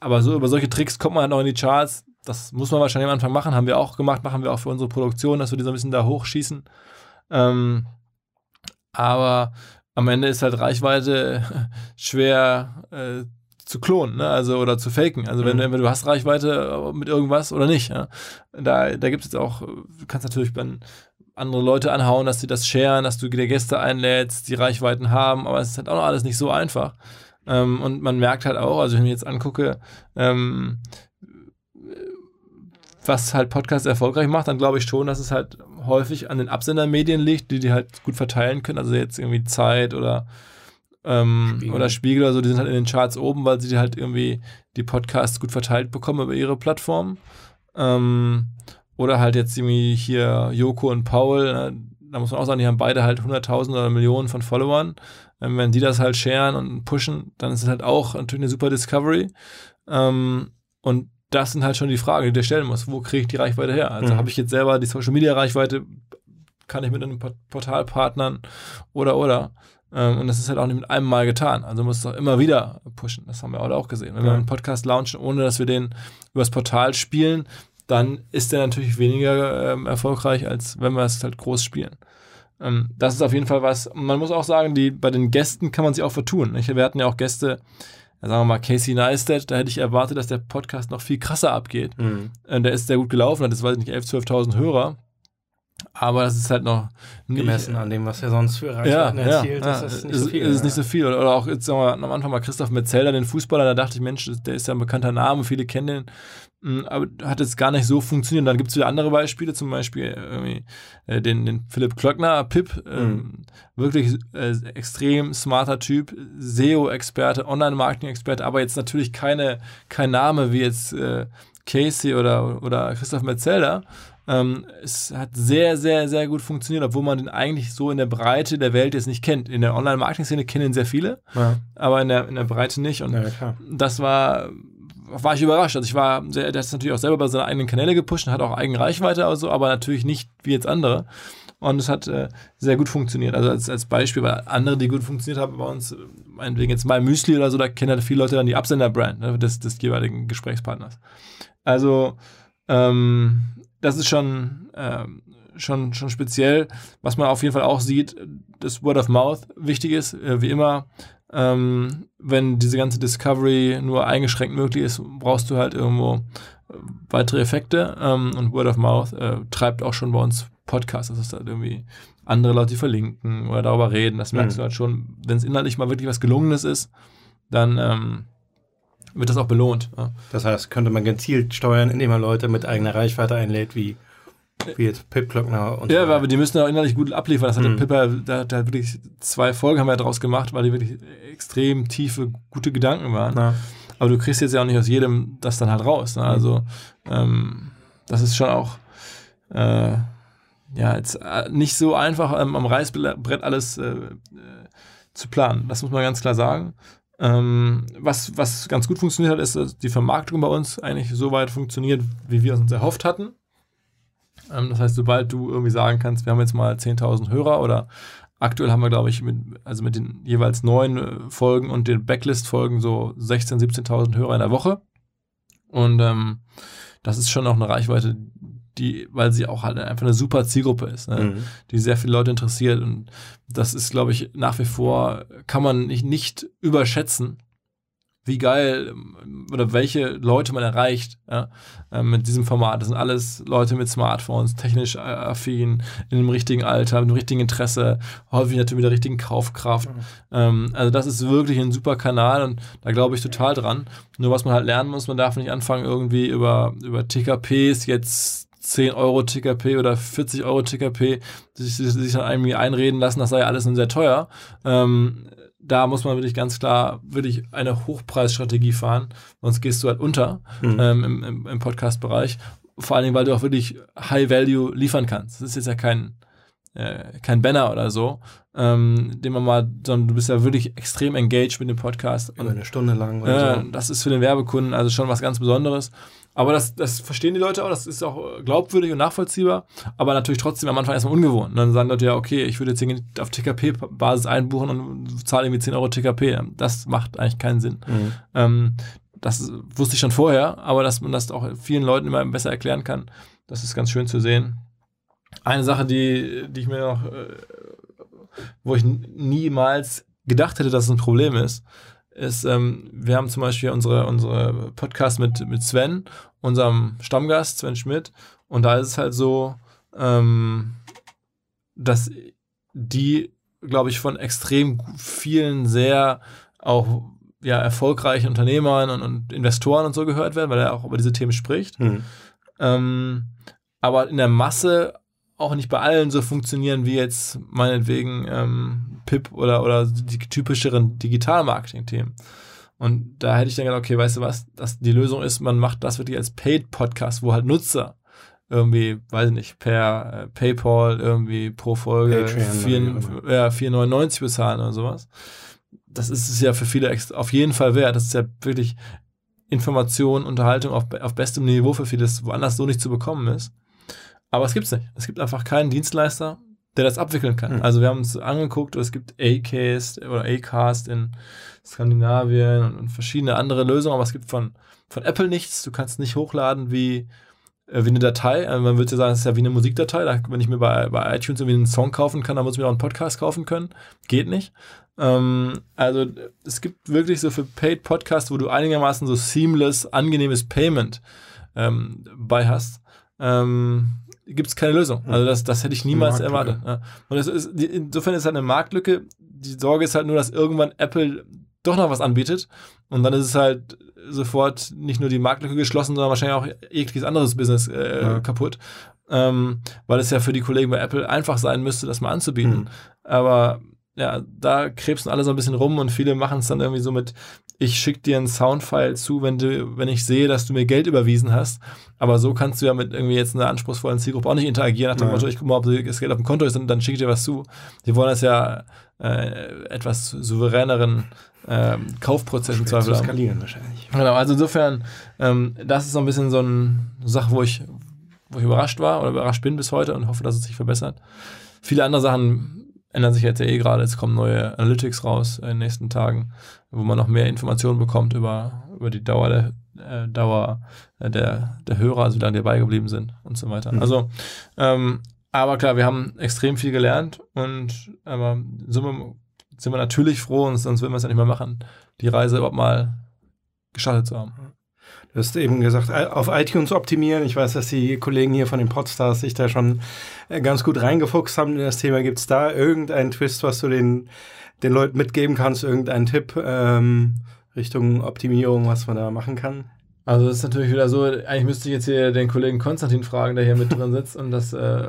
aber so über solche Tricks kommt man halt noch in die Charts. Das muss man wahrscheinlich am Anfang machen, haben wir auch gemacht, machen wir auch für unsere Produktion, dass wir die so ein bisschen da hochschießen. Ähm, aber am Ende ist halt Reichweite schwer äh, zu klonen, ne? also oder zu faken. Also wenn, mhm. wenn du hast Reichweite mit irgendwas oder nicht. Ja? Da, da gibt es jetzt auch, du kannst natürlich dann andere Leute anhauen, dass sie das sharen, dass du dir Gäste einlädst, die Reichweiten haben, aber es ist halt auch noch alles nicht so einfach. Ähm, und man merkt halt auch, also wenn ich mir jetzt angucke, ähm, was halt Podcast erfolgreich macht, dann glaube ich schon, dass es halt häufig an den Absendermedien liegt, die die halt gut verteilen können. Also jetzt irgendwie Zeit oder ähm, Spiegel. oder Spiegel oder so, die sind halt in den Charts oben, weil sie halt irgendwie die Podcasts gut verteilt bekommen über ihre Plattform. Ähm, oder halt jetzt irgendwie hier Joko und Paul, ne? da muss man auch sagen, die haben beide halt 100.000 oder Millionen von Followern. Ähm, wenn die das halt sharen und pushen, dann ist es halt auch natürlich eine super Discovery. Ähm, und das sind halt schon die Fragen, die du dir stellen musst. Wo kriege ich die Reichweite her? Also Mhm. habe ich jetzt selber die Social Media Reichweite, kann ich mit einem Port- Portal partnern oder oder. Ähm, und das ist halt auch nicht mit einem Mal getan. Also muss es auch immer wieder pushen. Das haben wir auch gesehen. Wenn wir Ja. einen Podcast launchen, ohne dass wir den übers Portal spielen, dann ist der natürlich weniger ähm, erfolgreich, als wenn wir es halt groß spielen. Ähm, das ist auf jeden Fall was. Man muss auch sagen, die, bei den Gästen kann man sich auch vertun. Nicht? Wir hatten ja auch Gäste, sagen wir mal Casey Neistat, da hätte ich erwartet, dass der Podcast noch viel krasser abgeht. Mhm. Äh, der ist sehr gut gelaufen, hat jetzt weiß ich nicht 11.000, 12.000 Hörer. Aber das ist halt noch nicht, Gemessen an dem, was er sonst für ja, Reichweiten ja, erzielt, ja, ist das nicht ist, so viel. ist nicht ja. so viel. Oder, auch, jetzt sagen wir am Anfang mal Christoph Metzelder, den Fußballer, da dachte ich, Mensch, der ist ja ein bekannter Name, viele kennen den. Mm, Aber hat jetzt gar nicht so funktioniert. Dann gibt es wieder andere Beispiele, zum Beispiel äh, den, den Philipp Klöckner, Pip, ähm, wirklich äh, extrem smarter Typ, SEO-Experte, Online-Marketing-Experte, aber jetzt natürlich keine, kein Name wie jetzt äh, Casey oder, oder Christoph Metzelder. Ähm, es hat sehr, sehr, sehr gut funktioniert, obwohl man den eigentlich so in der Breite der Welt jetzt nicht kennt. In der Online-Marketing-Szene kennen sehr viele, Ja, aber in der, in der Breite nicht. Und ja, das war, war ich überrascht. Also ich war, sehr, der hat es natürlich auch selber bei seinen eigenen Kanäle gepusht und hat auch eigene Reichweite, also, aber natürlich nicht wie jetzt andere. Und es hat äh, sehr gut funktioniert. Also als, als Beispiel, weil andere, die gut funktioniert haben bei uns, meinetwegen jetzt mal Müsli oder so, da kennen halt viele Leute dann die Absender-Brand ne, des, des jeweiligen Gesprächspartners. Also ähm, das ist schon, ähm, schon, schon speziell. Was man auf jeden Fall auch sieht, dass Word of Mouth wichtig ist, äh, wie immer. Ähm, wenn diese ganze Discovery nur eingeschränkt möglich ist, brauchst du halt irgendwo äh, weitere Effekte. Ähm, und Word of Mouth äh, treibt auch schon bei uns Podcasts. Das ist halt irgendwie andere Leute, die verlinken oder darüber reden. Das merkst Mhm. du halt schon. Wenn es inhaltlich mal wirklich was Gelungenes ist, dann ähm, wird das auch belohnt. Ja. Das heißt, könnte man gezielt steuern, indem man Leute mit eigener Reichweite einlädt, wie, wie jetzt Pip Klöckner und Ja, so. aber die müssen auch innerlich gut abliefern. Das hat Mhm. der Pippa, da hat er wirklich zwei Folgen haben wir daraus gemacht, weil die wirklich extrem tiefe, gute Gedanken waren. Na, Aber du kriegst jetzt ja auch nicht aus jedem das dann halt raus. Ne? Also ähm, das ist schon auch äh, ja jetzt äh, nicht so einfach ähm, am Reißbrett alles äh, äh, zu planen. Das muss man ganz klar sagen. Ähm, was, was ganz gut funktioniert hat, ist, dass die Vermarktung bei uns eigentlich so weit funktioniert, wie wir es uns erhofft hatten. Ähm, das heißt, sobald du irgendwie sagen kannst, wir haben jetzt mal 10.000 Hörer oder aktuell haben wir, glaube ich, mit, also mit den jeweils neun äh, Folgen und den Backlist-Folgen so 16.000, 17.000 Hörer in der Woche. Und ähm, das ist schon auch eine Reichweite, die, weil sie auch halt einfach eine super Zielgruppe ist, ne? Mhm. die sehr viele Leute interessiert. Und das ist, glaube ich, nach wie vor, kann man nicht, nicht überschätzen, wie geil ähm, oder welche Leute man erreicht ja, äh, mit diesem Format. Das sind alles Leute mit Smartphones, technisch äh, affin, in dem richtigen Alter, mit dem richtigen Interesse, häufig natürlich mit der richtigen Kaufkraft. Ähm, also das ist wirklich ein super Kanal und da glaube ich total dran. Nur was man halt lernen muss, man darf nicht anfangen, irgendwie über, über TKPs jetzt 10 Euro TKP oder 40 Euro TKP sich, sich, dann irgendwie einreden lassen, das sei alles nun sehr teuer. Ähm, da muss man wirklich ganz klar wirklich eine Hochpreisstrategie fahren, sonst gehst du halt unter Mhm. ähm, im, im, im Podcast-Bereich. Vor allen Dingen, weil du auch wirklich High Value liefern kannst. Das ist jetzt ja kein, äh, kein Banner oder so, ähm, den man mal, sondern du bist ja wirklich extrem engaged mit dem Podcast. über eine Stunde lang oder Ja, so. das ist für den Werbekunden also schon was ganz Besonderes. Aber das, das verstehen die Leute auch, das ist auch glaubwürdig und nachvollziehbar, aber natürlich trotzdem am Anfang erstmal ungewohnt. Und dann sagen Leute ja, okay, ich würde jetzt hier auf TKP-Basis einbuchen und zahle irgendwie 10 Euro TKP. Das macht eigentlich keinen Sinn. Mhm. Ähm, das wusste ich schon vorher, aber dass man das auch vielen Leuten immer besser erklären kann, das ist ganz schön zu sehen. Eine Sache, die, die ich mir noch, äh, wo ich niemals gedacht hätte, dass es ein Problem ist, ist, ähm, wir haben zum Beispiel unsere, unsere Podcast mit, mit Sven, unserem Stammgast, Sven Schmidt, und da ist es halt so, ähm, dass die, glaube ich, von extrem vielen sehr auch ja, erfolgreichen Unternehmern und, und Investoren und so gehört werden, weil er auch über diese Themen spricht. Mhm. Ähm, aber in der Masse auch nicht bei allen so funktionieren wie jetzt meinetwegen ähm, PIP oder, oder die typischeren Digital-Marketing-Themen. Und da hätte ich dann gedacht, okay, weißt du was, dass die Lösung ist, man macht das wirklich als Paid-Podcast, wo halt Nutzer irgendwie, weiß ich nicht, per äh, PayPal irgendwie pro Folge Patreon ja, 4,99 bezahlen oder sowas. Das ist es ja für viele auf jeden Fall wert. Das ist ja wirklich Information, Unterhaltung auf, auf bestem Niveau für vieles woanders so nicht zu bekommen ist. Aber es gibt es nicht. Es gibt einfach keinen Dienstleister, der das abwickeln kann. Mhm. Also wir haben uns angeguckt, es gibt A-Cast oder A-Cast in Skandinavien und, und, verschiedene andere Lösungen, aber es gibt von, von Apple nichts. Du kannst nicht hochladen wie, äh, wie eine Datei. Also man würde ja sagen, es ist ja wie eine Musikdatei. Da, wenn ich mir bei, bei iTunes irgendwie einen Song kaufen kann, dann muss ich mir auch einen Podcast kaufen können. Geht nicht. Ähm, also es gibt wirklich so für Paid Podcasts, wo du einigermaßen so seamless, angenehmes Payment ähm, bei hast. Ähm, gibt es keine Lösung. Also das, das hätte ich niemals erwartet. Ja. Und es ist, insofern ist es halt eine Marktlücke. Die Sorge ist halt nur, dass irgendwann Apple doch noch was anbietet und dann ist es halt sofort nicht nur die Marktlücke geschlossen, sondern wahrscheinlich auch jegliches anderes Business äh, ja. kaputt. Ähm, weil es ja für die Kollegen bei Apple einfach sein müsste, das mal anzubieten. Mhm. Aber ja, da krebsen alle so ein bisschen rum und viele machen es dann irgendwie so mit, ich schicke dir einen Soundfile zu, wenn du, wenn ich sehe, dass du mir Geld überwiesen hast. Aber so kannst du ja mit irgendwie jetzt einer anspruchsprochenden Zielgruppe auch nicht interagieren, nach dem Motto, ich gucke mal, ob das Geld auf dem Konto ist und dann schicke ich dir was zu. Die wollen das ja äh, etwas souveräneren äh, Kaufprozess im Zweifel haben. skalieren wahrscheinlich. Genau, also insofern, ähm, das ist so ein bisschen so eine Sache, wo ich, wo ich überrascht war oder überrascht bin bis heute und hoffe, dass es sich verbessert. Viele andere Sachen ändern sich jetzt ja eh gerade. Es kommen neue Analytics raus in den nächsten Tagen, wo man noch mehr Informationen bekommt über, über die Dauer der, äh, Dauer der, der Hörer, also wie lange die beigeblieben sind und so weiter. Mhm. Also, ähm, aber klar, wir haben extrem viel gelernt und aber sind wir, sind wir natürlich froh und sonst würden wir es ja nicht mehr machen, die Reise überhaupt mal gestartet zu haben. Du hast eben gesagt, auf iTunes optimieren. Ich weiß, dass die Kollegen hier von den Podstars sich da schon äh, ganz gut reingefuchst haben in das Thema. Gibt es da irgendeinen Twist, was du den, den Leuten mitgeben kannst? Irgendeinen Tipp ähm, Richtung Optimierung, was man da machen kann? Also das ist natürlich wieder so, eigentlich müsste ich jetzt hier den Kollegen Konstantin fragen, der hier mit drin sitzt und das äh,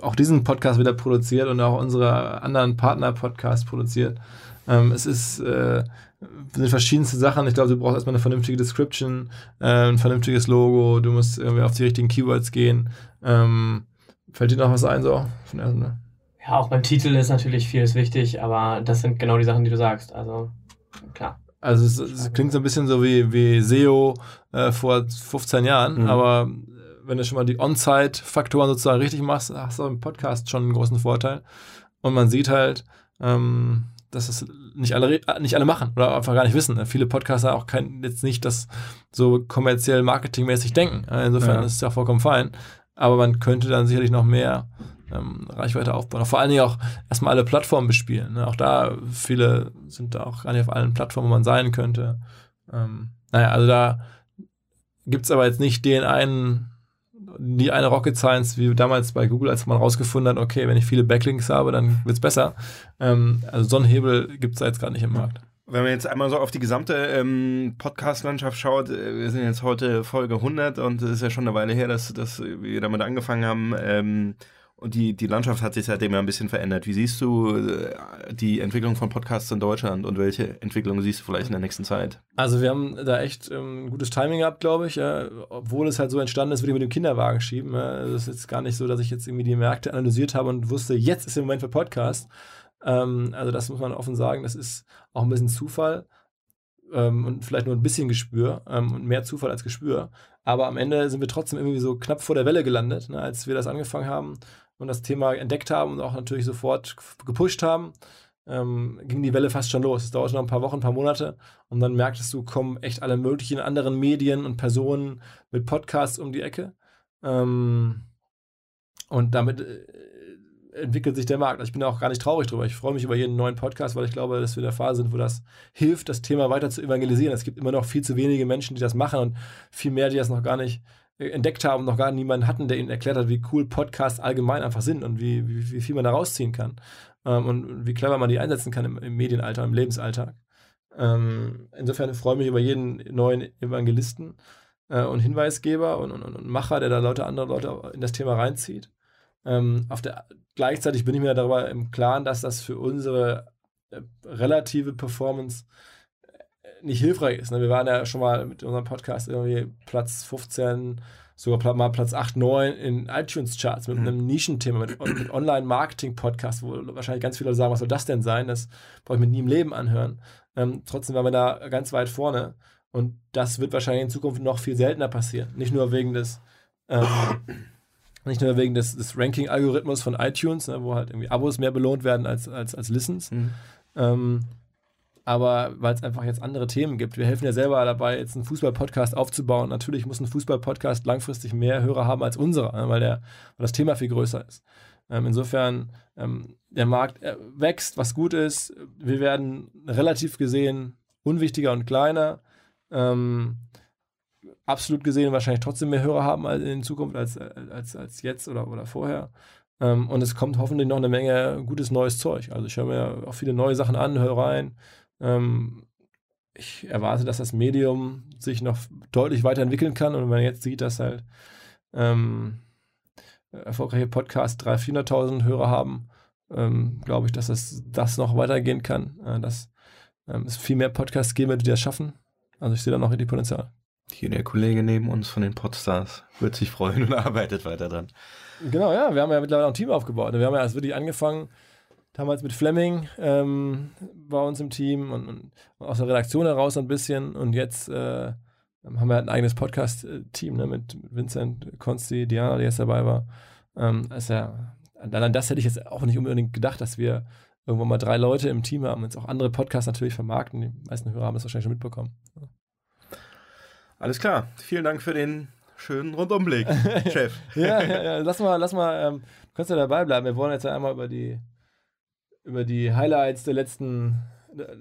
auch diesen Podcast wieder produziert und auch unsere anderen Partner-Podcasts produziert. Ähm, es ist äh, sind verschiedenste Sachen. Ich glaube, du brauchst erstmal eine vernünftige Description, äh, ein vernünftiges Logo, du musst irgendwie auf die richtigen Keywords gehen. Ähm, fällt dir noch was ein, so? Von der, ne? Ja, auch beim Titel ist natürlich vieles wichtig, aber das sind genau die Sachen, die du sagst. Also, klar. Also, es, es klingt so ein bisschen so wie, wie SEO äh, vor 15 Jahren, mhm. aber wenn du schon mal die On-Site-Faktoren sozusagen richtig machst, hast du im Podcast schon einen großen Vorteil. Und man sieht halt, ähm, dass es nicht alle, nicht alle machen oder einfach gar nicht wissen. Ne? Viele Podcaster auch kein, jetzt nicht das so kommerziell marketingmäßig denken. Insofern ja. ist es ja vollkommen fein. Aber man könnte dann sicherlich noch mehr ähm, Reichweite aufbauen. Vor allen Dingen auch erstmal alle Plattformen bespielen. Ne? Auch da, viele sind da auch gar nicht auf allen Plattformen, wo man sein könnte. Ähm, naja, also da gibt es aber jetzt nicht den einen nie eine Rocket Science wie damals bei Google, als man rausgefunden hat, okay, wenn ich viele Backlinks habe, dann wird es besser. Ähm, also so einen Hebel gibt es da jetzt gerade nicht im Markt. Wenn man jetzt einmal so auf die gesamte ähm, Podcast-Landschaft schaut, äh, wir sind jetzt heute Folge 100 und es ist ja schon eine Weile her, dass, dass wir damit angefangen haben. Ähm, und die, die Landschaft hat sich seitdem ja ein bisschen verändert. Wie siehst du äh, die Entwicklung von Podcasts in Deutschland und welche Entwicklung siehst du vielleicht in der nächsten Zeit? Also wir haben da echt ähm, ein gutes Timing gehabt, glaube ich. Obwohl es halt so entstanden ist, würde ich mit dem Kinderwagen schieben. Es ist jetzt gar nicht so, dass ich jetzt irgendwie die Märkte analysiert habe und wusste, jetzt ist der Moment für Podcast. Ähm, also das muss man offen sagen, das ist auch ein bisschen Zufall. Ähm, und vielleicht nur ein bisschen Gespür ähm, und mehr Zufall als Gespür. Aber am Ende sind wir trotzdem irgendwie so knapp vor der Welle gelandet, ne, als wir das angefangen haben und das Thema entdeckt haben und auch natürlich sofort gepusht haben, ähm, ging die Welle fast schon los. Es dauerte noch ein paar Wochen, ein paar Monate und dann merktest du, kommen echt alle möglichen anderen Medien und Personen mit Podcasts um die Ecke. Ähm, und damit äh, entwickelt sich der Markt. Also ich bin auch gar nicht traurig drüber. Ich freue mich über jeden neuen Podcast, weil ich glaube, dass wir in der Phase sind, wo das hilft, das Thema weiter zu evangelisieren. Es gibt immer noch viel zu wenige Menschen, die das machen und viel mehr, die das noch gar nicht entdeckt haben, noch gar niemanden hatten, der ihnen erklärt hat, wie cool Podcasts allgemein einfach sind und wie, wie, wie viel man da rausziehen kann ähm, und wie clever man die einsetzen kann im, im Medienalter, im Lebensalltag. Ähm, insofern freue ich mich über jeden neuen Evangelisten äh, und Hinweisgeber und, und, und, Macher, der da Leute, andere Leute in das Thema reinzieht. Ähm, auf der, gleichzeitig bin ich mir darüber im Klaren, dass das für unsere äh, relative Performance nicht hilfreich ist. Ne? Wir waren ja schon mal mit unserem Podcast irgendwie Platz 15, sogar mal Platz 8, 9 in iTunes-Charts mit mhm. einem Nischenthema, mit, mit Online-Marketing-Podcast, wo wahrscheinlich ganz viele Leute sagen, was soll das denn sein? Das brauche ich mir nie im Leben anhören. Ähm, trotzdem waren wir da ganz weit vorne. Und das wird wahrscheinlich in Zukunft noch viel seltener passieren. Nicht nur wegen des, ähm, nicht nur wegen des, des Ranking-Algorithmus von iTunes, ne, wo halt irgendwie Abos mehr belohnt werden als, als, als Listens. Mhm. Ähm, aber weil es einfach jetzt andere Themen gibt. Wir helfen ja selber dabei, jetzt einen Fußball-Podcast aufzubauen. Natürlich muss ein Fußball-Podcast langfristig mehr Hörer haben als unserer, ne, weil, der, weil das Thema viel größer ist. Ähm, insofern, ähm, der Markt äh, wächst, was gut ist. Wir werden relativ gesehen unwichtiger und kleiner. Ähm, absolut gesehen wahrscheinlich trotzdem mehr Hörer haben in Zukunft als, als, als jetzt oder, oder vorher. Ähm, und es kommt hoffentlich noch eine Menge gutes neues Zeug. Also ich höre mir auch viele neue Sachen an, höre rein. Ähm, ich erwarte, dass das Medium sich noch deutlich weiterentwickeln kann. Und wenn man jetzt sieht, dass halt ähm, erfolgreiche Podcasts 300.000, 400.000 Hörer haben, ähm, glaube ich, dass das, das noch weitergehen kann. Äh, dass ähm, es viel mehr Podcasts geben wird, die das schaffen. Also ich sehe da noch richtig Potenzial. Hier der Kollege neben uns von den Podstars wird sich freuen und arbeitet weiter dran. Genau, ja. Wir haben ja mittlerweile auch ein Team aufgebaut. Wir haben ja erst wirklich angefangen, damals mit Fleming ähm, bei uns im Team und, und, aus der Redaktion heraus ein bisschen. Und jetzt äh, haben wir halt ein eigenes Podcast-Team ne, mit Vincent, Konsti, Diana, die jetzt dabei war. Ähm, ist ja, allein das hätte ich jetzt auch nicht unbedingt gedacht, dass wir irgendwann mal drei Leute im Team haben, jetzt auch andere Podcasts natürlich vermarkten. Die meisten Hörer haben das wahrscheinlich schon mitbekommen. Alles klar. Vielen Dank für den schönen Rundumblick, Chef. ja, ja, ja, lass mal, lass mal, ähm, du kannst ja dabei bleiben. Wir wollen jetzt ja einmal über die, über die Highlights der letzten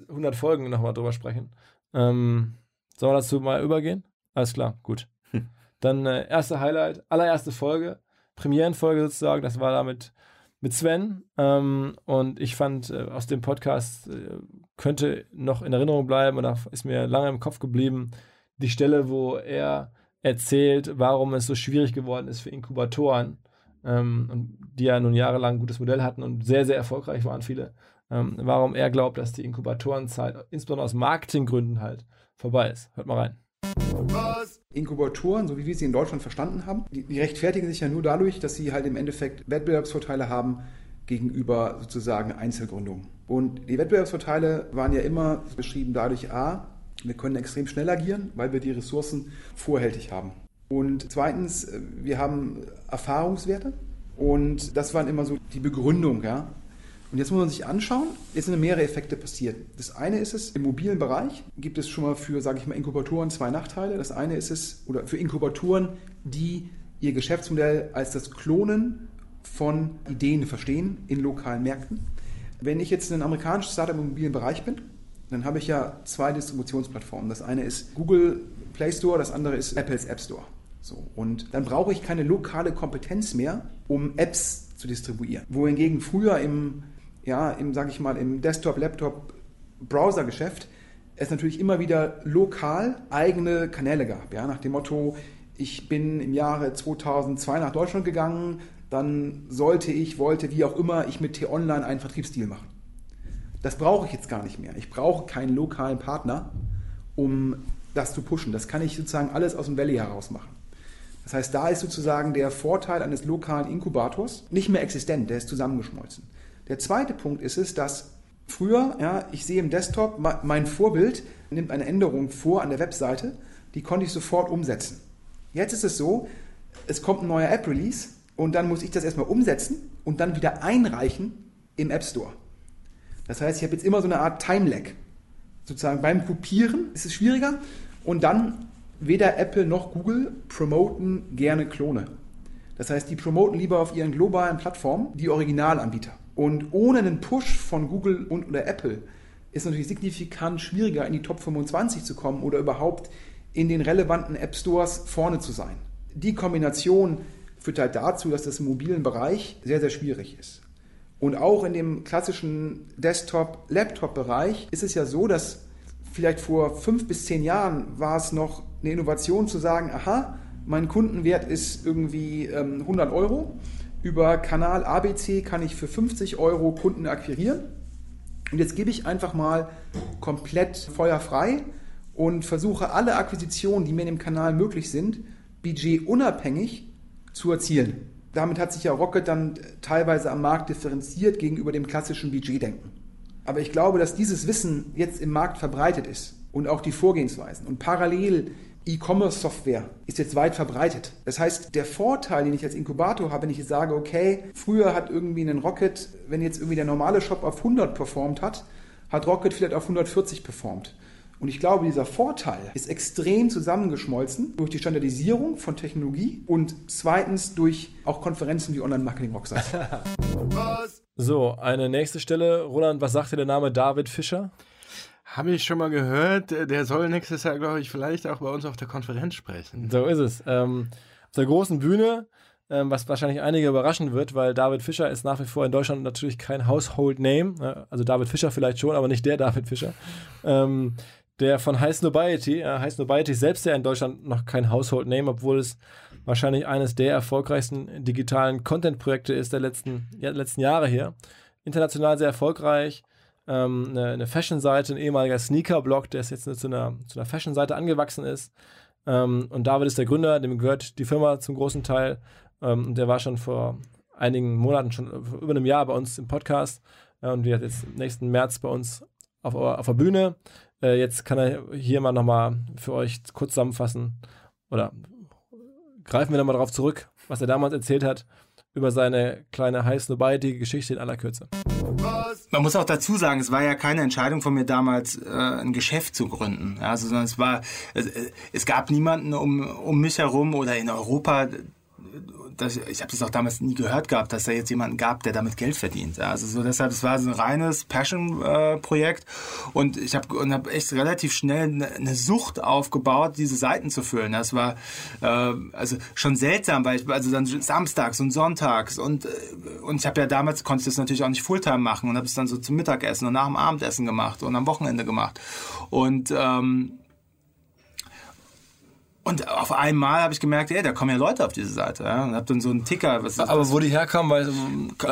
100 Folgen nochmal drüber sprechen. Ähm, sollen wir dazu mal übergehen? Alles klar, gut. Hm. Dann äh, erste Highlight, allererste Folge, Premierenfolge sozusagen, das war damit mit Sven. Ähm, und ich fand, äh, aus dem Podcast äh, könnte noch in Erinnerung bleiben oder ist mir lange im Kopf geblieben, die Stelle, wo er erzählt, warum es so schwierig geworden ist für Inkubatoren, ähm, die ja nun jahrelang ein gutes Modell hatten und sehr, sehr erfolgreich waren, viele. Ähm, warum er glaubt, dass die Inkubatorenzeit, insbesondere aus Marketinggründen halt, vorbei ist. Hört mal rein. Was? Inkubatoren, so wie wir sie in Deutschland verstanden haben, die, die rechtfertigen sich ja nur dadurch, dass sie halt im Endeffekt Wettbewerbsvorteile haben gegenüber sozusagen Einzelgründungen. Und die Wettbewerbsvorteile waren ja immer beschrieben dadurch, a, wir können extrem schnell agieren, weil wir die Ressourcen vorhältig haben. Und zweitens, wir haben Erfahrungswerte und das waren immer so die Begründung. Ja? Und jetzt muss man sich anschauen, jetzt sind mehrere Effekte passiert. Das eine ist es, im mobilen Bereich gibt es schon mal für, sage ich mal, Inkubatoren zwei Nachteile. Das eine ist es, oder für Inkubatoren, die ihr Geschäftsmodell als das Klonen von Ideen verstehen in lokalen Märkten. Wenn ich jetzt ein amerikanisches Startup im mobilen Bereich bin, dann habe ich ja zwei Distributionsplattformen. Das eine ist Google Play Store, das andere ist Apples App Store. So, und dann brauche ich keine lokale Kompetenz mehr, um Apps zu distribuieren. Wohingegen früher im, ja, im, sag ich mal, im Desktop, Laptop, Browser-Geschäft es natürlich immer wieder lokal eigene Kanäle gab. Ja, nach dem Motto, ich bin im Jahre 2002 nach Deutschland gegangen, dann sollte ich, wollte, wie auch immer, ich mit T-Online einen Vertriebsstil machen. Das brauche ich jetzt gar nicht mehr. Ich brauche keinen lokalen Partner, um das zu pushen. Das kann ich sozusagen alles aus dem Valley heraus machen. Das heißt, da ist sozusagen der Vorteil eines lokalen Inkubators nicht mehr existent, der ist zusammengeschmolzen. Der zweite Punkt ist es, dass früher, ja, ich sehe im Desktop, mein Vorbild nimmt eine Änderung vor an der Webseite, die konnte ich sofort umsetzen. Jetzt ist es so, es kommt ein neuer App-Release und dann muss ich das erstmal umsetzen und dann wieder einreichen im App Store. Das heißt, ich habe jetzt immer so eine Art Time-Lag. Sozusagen beim Kopieren ist es schwieriger und dann weder Apple noch Google promoten gerne Klone. Das heißt, die promoten lieber auf ihren globalen Plattformen die Originalanbieter. Und ohne einen Push von Google und oder Apple ist es natürlich signifikant schwieriger, in die Top 25 zu kommen oder überhaupt in den relevanten App Stores vorne zu sein. Die Kombination führt halt dazu, dass das im mobilen Bereich sehr, sehr schwierig ist. Und auch in dem klassischen Desktop-Laptop-Bereich ist es ja so, dass vielleicht vor fünf bis zehn Jahren war es noch eine Innovation zu sagen, aha, mein Kundenwert ist irgendwie ähm, 100 Euro. Über Kanal ABC kann ich für 50 Euro Kunden akquirieren. Und jetzt gebe ich einfach mal komplett feuerfrei und versuche alle Akquisitionen, die mir in dem Kanal möglich sind, budgetunabhängig zu erzielen damit hat sich ja Rocket dann teilweise am Markt differenziert gegenüber dem klassischen Budgetdenken. Aber ich glaube, dass dieses Wissen jetzt im Markt verbreitet ist und auch die Vorgehensweisen. Und parallel E-Commerce-Software ist jetzt weit verbreitet. Das heißt, der Vorteil, den ich als Inkubator habe, wenn ich jetzt sage, okay, früher hat irgendwie ein Rocket, wenn jetzt irgendwie der normale Shop auf 100 performt hat, hat Rocket vielleicht auf 140 performt. Und ich glaube, dieser Vorteil ist extrem zusammengeschmolzen durch die Standardisierung von Technologie und zweitens durch auch Konferenzen wie Online Marketing Rockstars. so, eine nächste Stelle. Roland, was sagt dir der Name David Fischer? Habe ich schon mal gehört. Der soll nächstes Jahr, glaube ich, vielleicht auch bei uns auf der Konferenz sprechen. So ist es. Ähm, auf der großen Bühne, ähm, was wahrscheinlich einige überraschen wird, weil David Fischer ist nach wie vor in Deutschland natürlich kein Household Name. Ne? Also David Fischer vielleicht schon, aber nicht der David Fischer. Ähm, der von High Snobiety. Äh, High Snobiety selbst ja in Deutschland noch kein Household Name, obwohl es wahrscheinlich eines der erfolgreichsten digitalen Content-Projekte ist der letzten, ja, letzten Jahre hier. International sehr erfolgreich ähm, eine, eine Fashion-Seite, ein ehemaliger Sneaker-Blog, der jetzt zu einer, zu einer Fashion-Seite angewachsen ist. Ähm, und David ist der Gründer, dem gehört die Firma zum großen Teil. Ähm, der war schon vor einigen Monaten, schon über einem Jahr bei uns im Podcast. Äh, und wird jetzt nächsten März bei uns auf, auf der Bühne. Äh, jetzt kann er hier mal nochmal für euch kurz zusammenfassen oder greifen wir nochmal darauf zurück, was er damals erzählt hat über seine kleine heiß die Geschichte in aller Kürze. Man muss auch dazu sagen, es war ja keine Entscheidung von mir damals, äh, ein Geschäft zu gründen. Also, sondern es war, es, es gab niemanden um, um mich herum oder in Europa, das, ich habe das auch damals nie gehört gehabt, dass da jetzt jemanden gab, der damit Geld verdient. Also so deshalb, es war so ein reines Passion-Projekt äh, und ich habe und hab echt relativ schnell eine, eine Sucht aufgebaut, diese Seiten zu füllen. Das war äh, also schon seltsam, weil ich also dann samstags und sonntags und äh, und ich habe ja damals konnte ich das natürlich auch nicht Fulltime machen und habe es dann so zum Mittagessen und nach dem Abendessen gemacht und am Wochenende gemacht und ähm, und auf einmal habe ich gemerkt, ey, da kommen ja Leute auf diese Seite. Ja? Und habe dann so einen Ticker. Was, aber was, wo die herkamen, weil also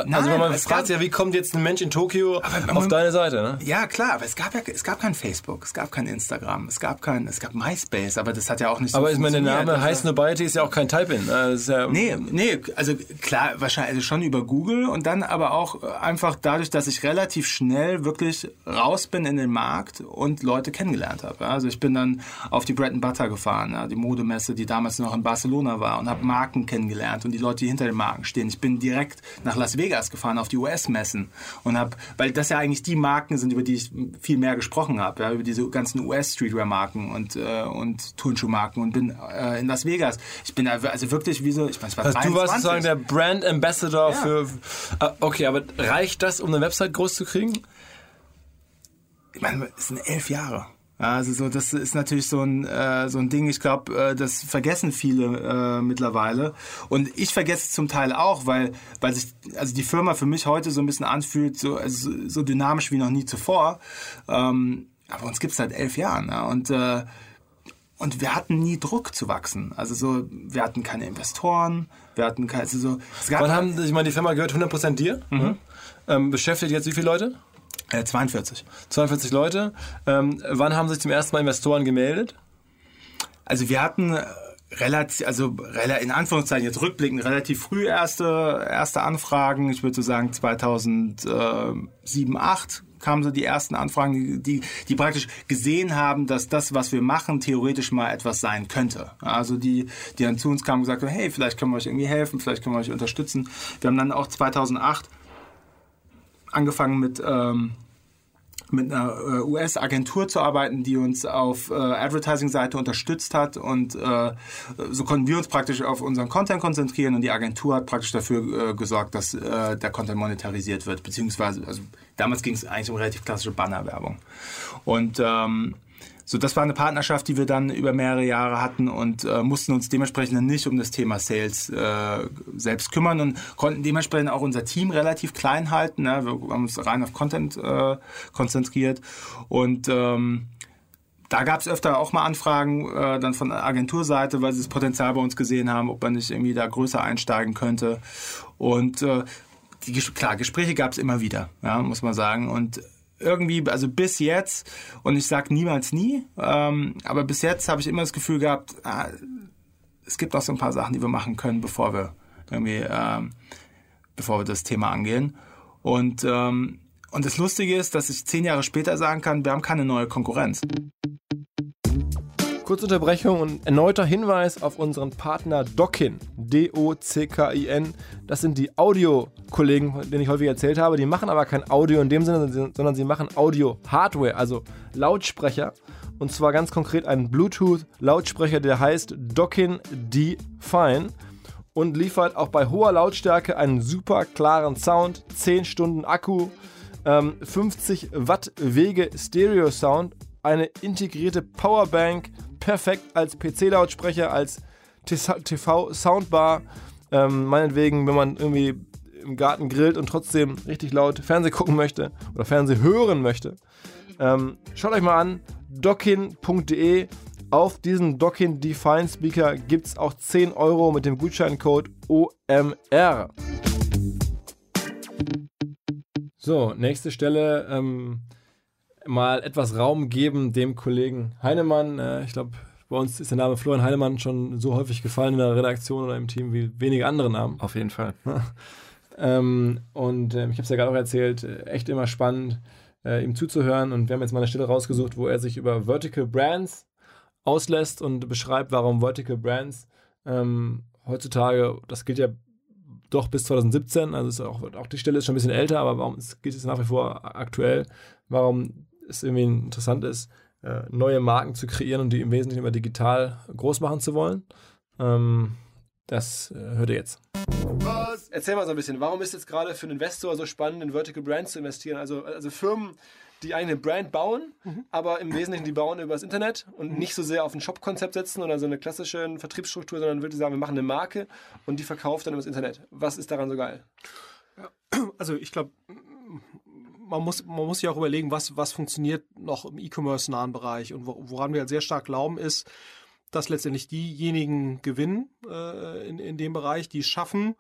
Nein, wenn man fragt ja, wie kommt jetzt ein Mensch in Tokio man, auf deine Seite? Ne? Ja klar, aber es gab ja es gab kein Facebook, es gab kein Instagram, es gab kein es gab MySpace, aber das hat ja auch nicht so Aber ich meine, der Name heißt Nobiety ist ja auch kein Type-in. Ne? Ja nee, nee, also klar, wahrscheinlich also schon über Google und dann aber auch einfach dadurch, dass ich relativ schnell wirklich raus bin in den Markt und Leute kennengelernt habe. Also ich bin dann auf die Bread and Butter gefahren, ja, die Modemesse, die damals noch in Barcelona war und habe Marken kennengelernt und die Leute, die hinter den Marken stehen. Ich bin direkt nach Las Vegas gefahren auf die US-Messen und habe, weil das ja eigentlich die Marken sind, über die ich viel mehr gesprochen habe, ja, über diese ganzen US-Streetwear-Marken und, äh, und Turnschuhmarken und bin äh, in Las Vegas. Ich bin also wirklich wie so, ich es war also 23. Du warst sozusagen der Brand Ambassador ja. für, äh, okay, aber reicht das, um eine Website groß zu kriegen? Ich meine, es sind elf Jahre. Also so, das ist natürlich so ein, äh, so ein Ding, ich glaube, äh, das vergessen viele äh, mittlerweile. Und ich vergesse es zum Teil auch, weil, weil sich also die Firma für mich heute so ein bisschen anfühlt, so, also, so dynamisch wie noch nie zuvor. Ähm, aber uns gibt's seit elf Jahren. Ja? Und, äh, und wir hatten nie Druck zu wachsen. Also so, wir hatten keine Investoren, wir hatten keine, also so. Es gab Wann haben, ich meine, die Firma gehört 100% dir? Mhm. Ähm, beschäftigt jetzt wie viele Leute? 42. Äh, 42 Leute. Ähm, wann haben sich zum ersten Mal Investoren gemeldet? Also wir hatten äh, relativ, also in Anführungszeichen jetzt rückblickend relativ früh erste, erste Anfragen. Ich würde so sagen 2007, 2008 kamen so die ersten Anfragen, die, die praktisch gesehen haben, dass das, was wir machen, theoretisch mal etwas sein könnte. Also die, die dann zu uns kamen und gesagt haben, hey, vielleicht können wir euch irgendwie helfen, vielleicht können wir euch unterstützen. Wir haben dann auch 2008 angefangen mit ähm, mit einer äh, US-Agentur zu arbeiten, die uns auf äh, Advertising-Seite unterstützt hat und äh, so konnten wir uns praktisch auf unseren Content konzentrieren und die Agentur hat praktisch dafür äh, gesorgt, dass äh, der Content monetarisiert wird, beziehungsweise also damals ging es eigentlich um relativ klassische Bannerwerbung. Und ähm, so, das war eine Partnerschaft, die wir dann über mehrere Jahre hatten und äh, mussten uns dementsprechend nicht um das Thema Sales äh, selbst kümmern und konnten dementsprechend auch unser Team relativ klein halten. Ne? Wir haben uns rein auf Content äh, konzentriert und ähm, da gab es öfter auch mal Anfragen äh, dann von Agenturseite, weil sie das Potenzial bei uns gesehen haben, ob man nicht irgendwie da größer einsteigen könnte. Und äh, die, klar, Gespräche gab es immer wieder, ja, muss man sagen. Und irgendwie, also bis jetzt, und ich sage niemals nie, ähm, aber bis jetzt habe ich immer das Gefühl gehabt, ah, es gibt auch so ein paar Sachen, die wir machen können, bevor wir irgendwie, ähm, bevor wir das Thema angehen. Und, ähm, Und das Lustige ist, dass ich zehn Jahre später sagen kann, wir haben keine neue Konkurrenz. Kurze Unterbrechung und erneuter Hinweis auf unseren Partner Dockin. D-O-C-K-I-N. Das sind die Audio-Kollegen, denen ich häufig erzählt habe. Die machen aber kein Audio in dem Sinne, sondern sie machen Audio-Hardware, also Lautsprecher. Und zwar ganz konkret einen Bluetooth-Lautsprecher, der heißt Dockin D-Fine und liefert auch bei hoher Lautstärke einen super klaren Sound, 10 Stunden Akku, 50 ähm, Watt Wege Stereo Sound, eine integrierte Powerbank, perfekt als PC-Lautsprecher, als TV-Soundbar. Ähm, meinetwegen, wenn man irgendwie im Garten grillt und trotzdem richtig laut Fernseh gucken möchte oder Fernseh hören möchte. Ähm, schaut euch mal an, dockin.de. Auf diesen Dockin Define Speaker gibt es auch 10 Euro mit dem Gutscheincode OMR. So, nächste Stelle. Ähm, mal etwas Raum geben dem Kollegen Heinemann. Äh, ich glaube, bei uns ist der Name Florian Heinemann schon so häufig gefallen in der Redaktion oder im Team wie wenige andere Namen. Auf jeden Fall. ähm, und äh, ich habe es ja gerade auch erzählt, äh, echt immer spannend, äh, ihm zuzuhören. Und wir haben jetzt mal eine Stelle rausgesucht, wo er sich über Vertical Brands auslässt und beschreibt, warum Vertical Brands ähm, heutzutage, das gilt ja doch bis 2017, also auch, auch die Stelle ist schon ein bisschen älter, aber warum es gilt es nach wie vor aktuell, warum es irgendwie interessant ist, äh, neue Marken zu kreieren und die im Wesentlichen immer digital groß machen zu wollen. Ähm, das äh, hört ihr jetzt. Was? Erzähl mal so ein bisschen, warum ist jetzt gerade für einen Investor so spannend, in Vertical Brands zu investieren? Also, also Firmen, die eine Brand bauen, mhm. aber im Wesentlichen die bauen über das Internet und mhm. nicht so sehr auf ein Shop-Konzept setzen oder so eine klassische Vertriebsstruktur, sondern wirklich sagen, wir machen eine Marke und die verkauft dann über das Internet. Was ist daran so geil? Also ich glaube, man muss, man muss sich auch überlegen, was, was funktioniert noch im E-Commerce-nahen Bereich. Und woran wir halt sehr stark glauben, ist, dass letztendlich diejenigen gewinnen äh, in, in dem Bereich, die schaffen,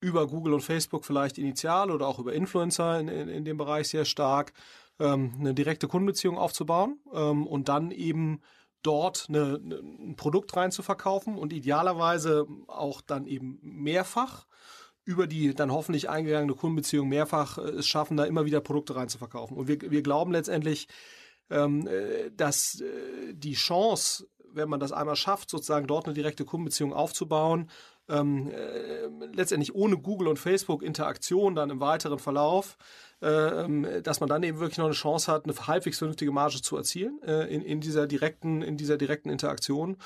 über Google und Facebook vielleicht initial oder auch über Influencer in, in, in dem Bereich sehr stark ähm, eine direkte Kundenbeziehung aufzubauen ähm, und dann eben dort eine, eine, ein Produkt rein zu verkaufen und idealerweise auch dann eben mehrfach über die dann hoffentlich eingegangene Kundenbeziehung mehrfach äh, es schaffen, da immer wieder Produkte rein zu verkaufen. Und wir, wir glauben letztendlich, ähm, äh, dass äh, die Chance, wenn man das einmal schafft, sozusagen dort eine direkte Kundenbeziehung aufzubauen, ähm, äh, letztendlich ohne Google und Facebook Interaktion dann im weiteren Verlauf, äh, dass man dann eben wirklich noch eine Chance hat, eine halbwegs vernünftige Marge zu erzielen äh, in, in dieser direkten, in dieser direkten Interaktion.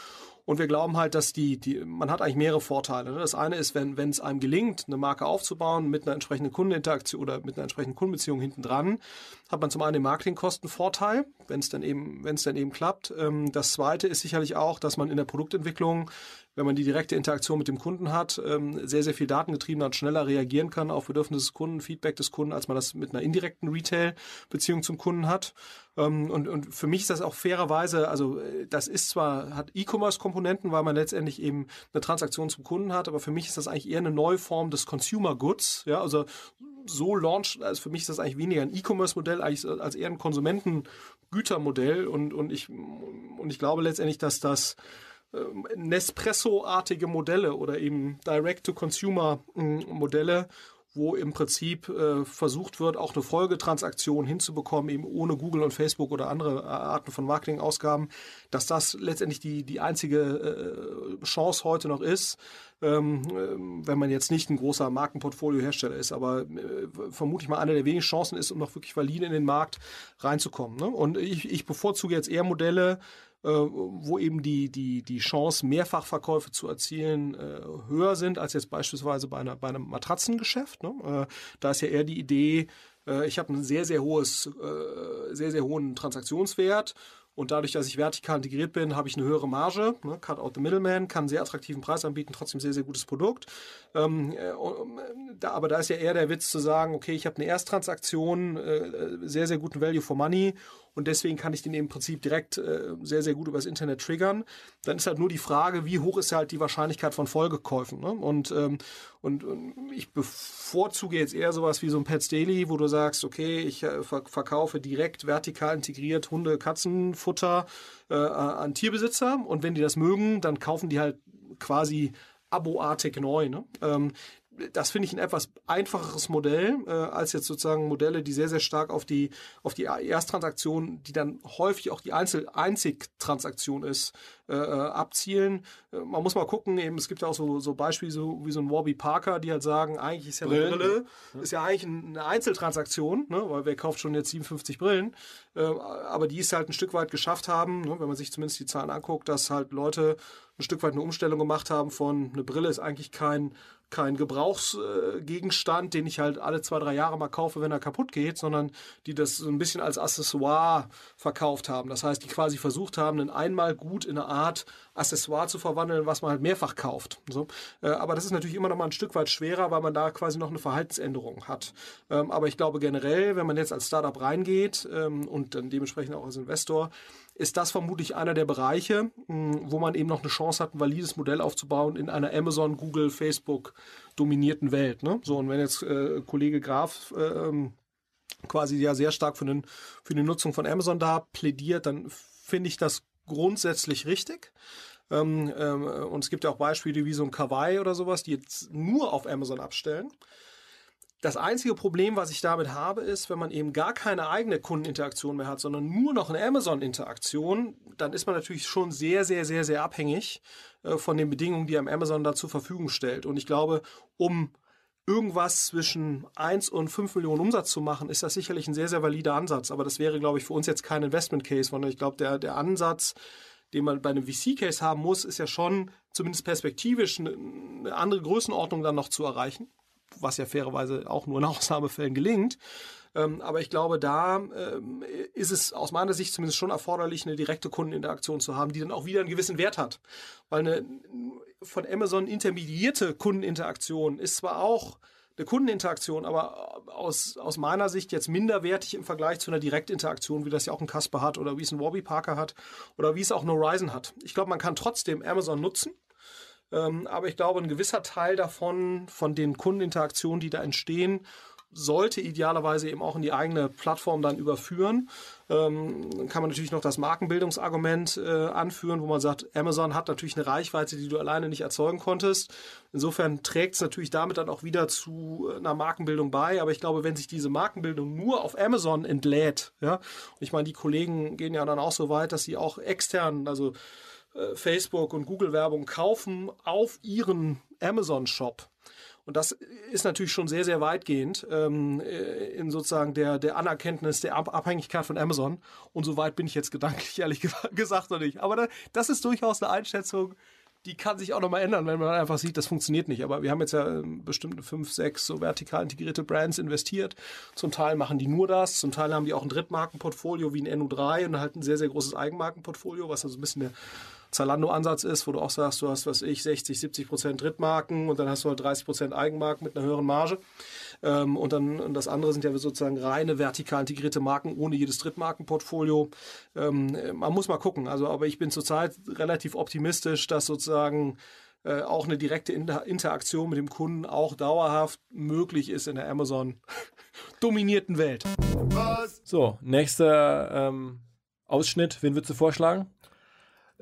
Und wir glauben halt, dass die, die man hat eigentlich mehrere Vorteile. Ne? Das eine ist, wenn, wenn es einem gelingt, eine Marke aufzubauen mit einer entsprechenden Kundeninteraktion oder mit einer entsprechenden Kundenbeziehung hinten dran, hat man zum einen den Marketingkostenvorteil, wenn es dann eben, wenn es dann eben klappt. Ähm, das zweite ist sicherlich auch, dass man in der Produktentwicklung wenn man die direkte Interaktion mit dem Kunden hat, ähm, sehr, sehr viel datengetriebener und schneller reagieren kann auf Bedürfnisse des Kunden, Feedback des Kunden, als man das mit einer indirekten Retail-Beziehung zum Kunden hat. Ähm, und, und für mich ist das auch fairerweise, also äh, das ist zwar, hat E-Commerce-Komponenten, weil man letztendlich eben eine Transaktion zum Kunden hat, aber für mich ist das eigentlich eher eine neue Form des Consumer Goods. Ja, also so launch, also für mich ist das eigentlich weniger ein E-Commerce-Modell als eher ein Konsumentengütermodell und, und ich, und ich glaube letztendlich, dass das ähm, Nespresso-artige Modelle oder eben Direct-to-Consumer-Modelle, wo im Prinzip äh, versucht wird, auch eine Folgetransaktion hinzubekommen, eben ohne Google und Facebook oder andere Arten von Marketingausgaben, dass das letztendlich die, die einzige äh, Chance heute noch ist, ähm, ähm wenn man jetzt nicht ein großer Markenportfolio-Hersteller ist, aber äh, vermutlich mal eine der wenigen Chancen ist, um noch wirklich valide in den Markt reinzukommen. Ne? Und ich, ich bevorzuge jetzt eher Modelle, äh, wo eben die, die, die Chance, Mehrfachverkäufe zu erzielen, äh, höher sind als jetzt beispielsweise bei, einer, bei einem Matratzengeschäft. Ne? Äh, da ist ja eher die Idee, ich habe einen sehr, sehr hohes, sehr, sehr hohen Transaktionswert und dadurch, dass ich vertikal integriert bin, habe ich eine höhere Marge. Ne? Cut out the middleman, kann einen sehr attraktiven Preis anbieten, trotzdem sehr, sehr gutes Produkt. Ähm, äh, da, aber da ist ja eher der Witz zu sagen, okay, ich habe eine Ersttransaktion, äh, sehr, sehr guten Value for Money und deswegen kann ich den im Prinzip direkt äh, sehr, sehr gut übers Internet triggern. Dann ist halt nur die Frage, wie hoch ist halt die Wahrscheinlichkeit von Folgekäufen. Ne? Und, ähm, und, und, ich bevorzuge jetzt eher sowas wie so ein Pets Daily, wo du sagst, okay, ich äh, verkaufe direkt vertikal integriert Hunde, Katzenfutter äh, an Tierbesitzer und wenn die das mögen, dann kaufen die halt quasi aboartig neu. Ne? Ähm, das finde ich ein etwas einfacheres Modell äh, als jetzt sozusagen Modelle, die sehr, sehr stark auf die, auf die Ersttransaktion, die dann häufig auch die Einzel Einzigtransaktion ist, äh, äh, abzielen. Äh, man muss mal gucken, eben, es gibt ja auch so, so Beispiele so, wie so ein Warby Parker, die halt sagen, eigentlich ist ja eine Brille, ist ja eigentlich eine Einzeltransaktion, ne, weil wer kauft schon jetzt 57 Brillen, äh, aber die es halt ein Stück weit geschafft haben, ne, wenn man sich zumindest die Zahlen anguckt, dass halt Leute ein Stück weit eine Umstellung gemacht haben von eine Brille ist eigentlich kein kein Gebrauchsgegenstand, den ich halt alle zwei, drei Jahre mal kaufe, wenn er kaputt geht, sondern die das so ein bisschen als Accessoire verkauft haben. Das heißt, die quasi versucht haben, einen einmal gut in eine Art Accessoire zu verwandeln, was man halt mehrfach kauft. So. Äh, aber das ist natürlich immer noch mal ein Stück weit schwerer, weil man da quasi noch eine Verhaltensänderung hat. Ähm, aber ich glaube generell, wenn man jetzt als Startup reingeht ähm, und dann dementsprechend auch als Investor, ist das vermutlich einer der Bereiche, wo man eben noch eine Chance hat, ein valides Modell aufzubauen in einer Amazon, Google, Facebook dominierten Welt. Ne? So, und wenn jetzt äh, Kollege Graf äh, quasi ja sehr stark für, den, für die Nutzung von Amazon da plädiert, dann finde ich das grundsätzlich richtig. Ähm, ähm, und es gibt ja auch Beispiele wie so ein Kawaii oder sowas, die jetzt nur auf Amazon abstellen. Das einzige Problem, was ich damit habe, ist, wenn man eben gar keine eigene Kundeninteraktion mehr hat, sondern nur noch eine Amazon-Interaktion, dann ist man natürlich schon sehr, sehr, sehr, sehr abhängig äh, von den Bedingungen, die einem Amazon da zur Verfügung stellt. Und ich glaube, um irgendwas zwischen 1 und 5 Millionen Umsatz zu machen, ist das sicherlich ein sehr, sehr valider Ansatz. Aber das wäre, glaube ich, für uns jetzt kein Investment Case, sondern ich glaube, der, der Ansatz, den man bei einem VC-Case haben muss, ist ja schon zumindest perspektivisch eine, andere Größenordnung dann noch zu erreichen was ja fairerweise auch nur in Ausnahmefällen gelingt. Ähm, aber ich glaube, da ähm, ist es aus meiner Sicht zumindest schon erforderlich, eine direkte Kundeninteraktion zu haben, die dann auch wieder einen gewissen Wert hat. Weil eine von Amazon intermediierte Kundeninteraktion ist zwar auch eine Kundeninteraktion, aber aus, aus meiner Sicht jetzt minderwertig im Vergleich zu einer Direktinteraktion, wie das ja auch ein Casper hat oder wie es ein Warby Parker hat oder wie es auch ein Horizon hat. Ich glaube, man kann trotzdem Amazon nutzen ähm, aber ich glaube, ein gewisser Teil davon, von den Kundeninteraktionen, die da entstehen, sollte idealerweise eben auch in die eigene Plattform dann überführen. Ähm, kann man natürlich noch das Markenbildungsargument äh, anführen, wo man sagt, Amazon hat natürlich eine Reichweite, die du alleine nicht erzeugen konntest. Insofern trägt es natürlich damit dann auch wieder zu einer Markenbildung bei. Aber ich glaube, wenn sich diese Markenbildung nur auf Amazon entlädt, ja, und ich meine, die Kollegen gehen ja dann auch so weit, dass sie auch extern, also äh, Facebook und Google Werbung kaufen auf ihren Amazon Shop. Und das ist natürlich schon sehr, sehr weitgehend ähm, äh, in sozusagen der, der Anerkenntnis der Abhängigkeit von Amazon. Und so weit bin ich jetzt gedanklich ehrlich gesagt noch nicht. Aber das ist durchaus eine Einschätzung, die kann sich auch nochmal ändern, wenn man einfach sieht, das funktioniert nicht. Aber wir haben jetzt ja ähm, bestimmte fünf, sechs so vertikal integrierte Brands investiert. Zum Teil machen die nur das, zum Teil haben die auch ein Drittmarkenportfolio wie ein NU3 und halt ein sehr, sehr großes Eigenmarkenportfolio, was also ein bisschen der Zalando-Ansatz ist, wo du auch sagst, du hast, was ich, 60, 70 Prozent Drittmarken und dann hast du halt 30 Prozent Eigenmarken mit einer höheren Marge. Ähm, und dann und das andere sind ja sozusagen reine vertikal integrierte Marken ohne jedes Drittmarkenportfolio. Ähm, man muss mal gucken. Also, aber ich bin zurzeit relativ optimistisch, dass sozusagen äh, auch eine direkte Inter Interaktion mit dem Kunden auch dauerhaft möglich ist in der Amazon dominierten Welt. So, nächster ähm, Ausschnitt. Wen würdest du vorschlagen?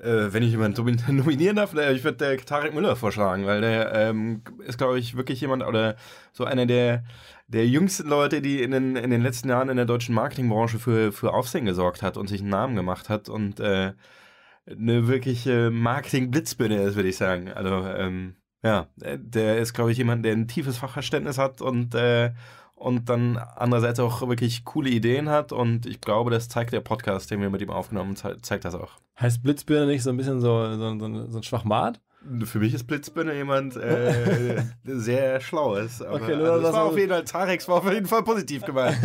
Äh, wenn ich jemanden nominieren darf, äh, ich würde äh, Tarek Müller vorschlagen, weil der ähm, ist, glaube ich, wirklich jemand oder so einer der, der jüngsten Leute, die in den, in den letzten Jahren in der deutschen Marketingbranche für, für Aufsehen gesorgt hat und sich einen Namen gemacht hat und äh, eine wirkliche Marketing-Blitzbühne ist, würde ich sagen. Also, ähm, ja, äh, der ist, glaube ich, jemand, der ein tiefes Fachverständnis hat und äh, und dann andererseits auch wirklich coole Ideen hat. Und ich glaube, das zeigt der Podcast, den wir mit ihm aufgenommen haben, zeigt das auch. Heißt Blitzbirne nicht so ein bisschen so, so, so, so ein Schwachmat? Für mich ist Blitzbirne jemand äh, sehr schlau ist. Aber okay, also das war auf jeden Fall, Tarex war auf jeden Fall positiv gemeint.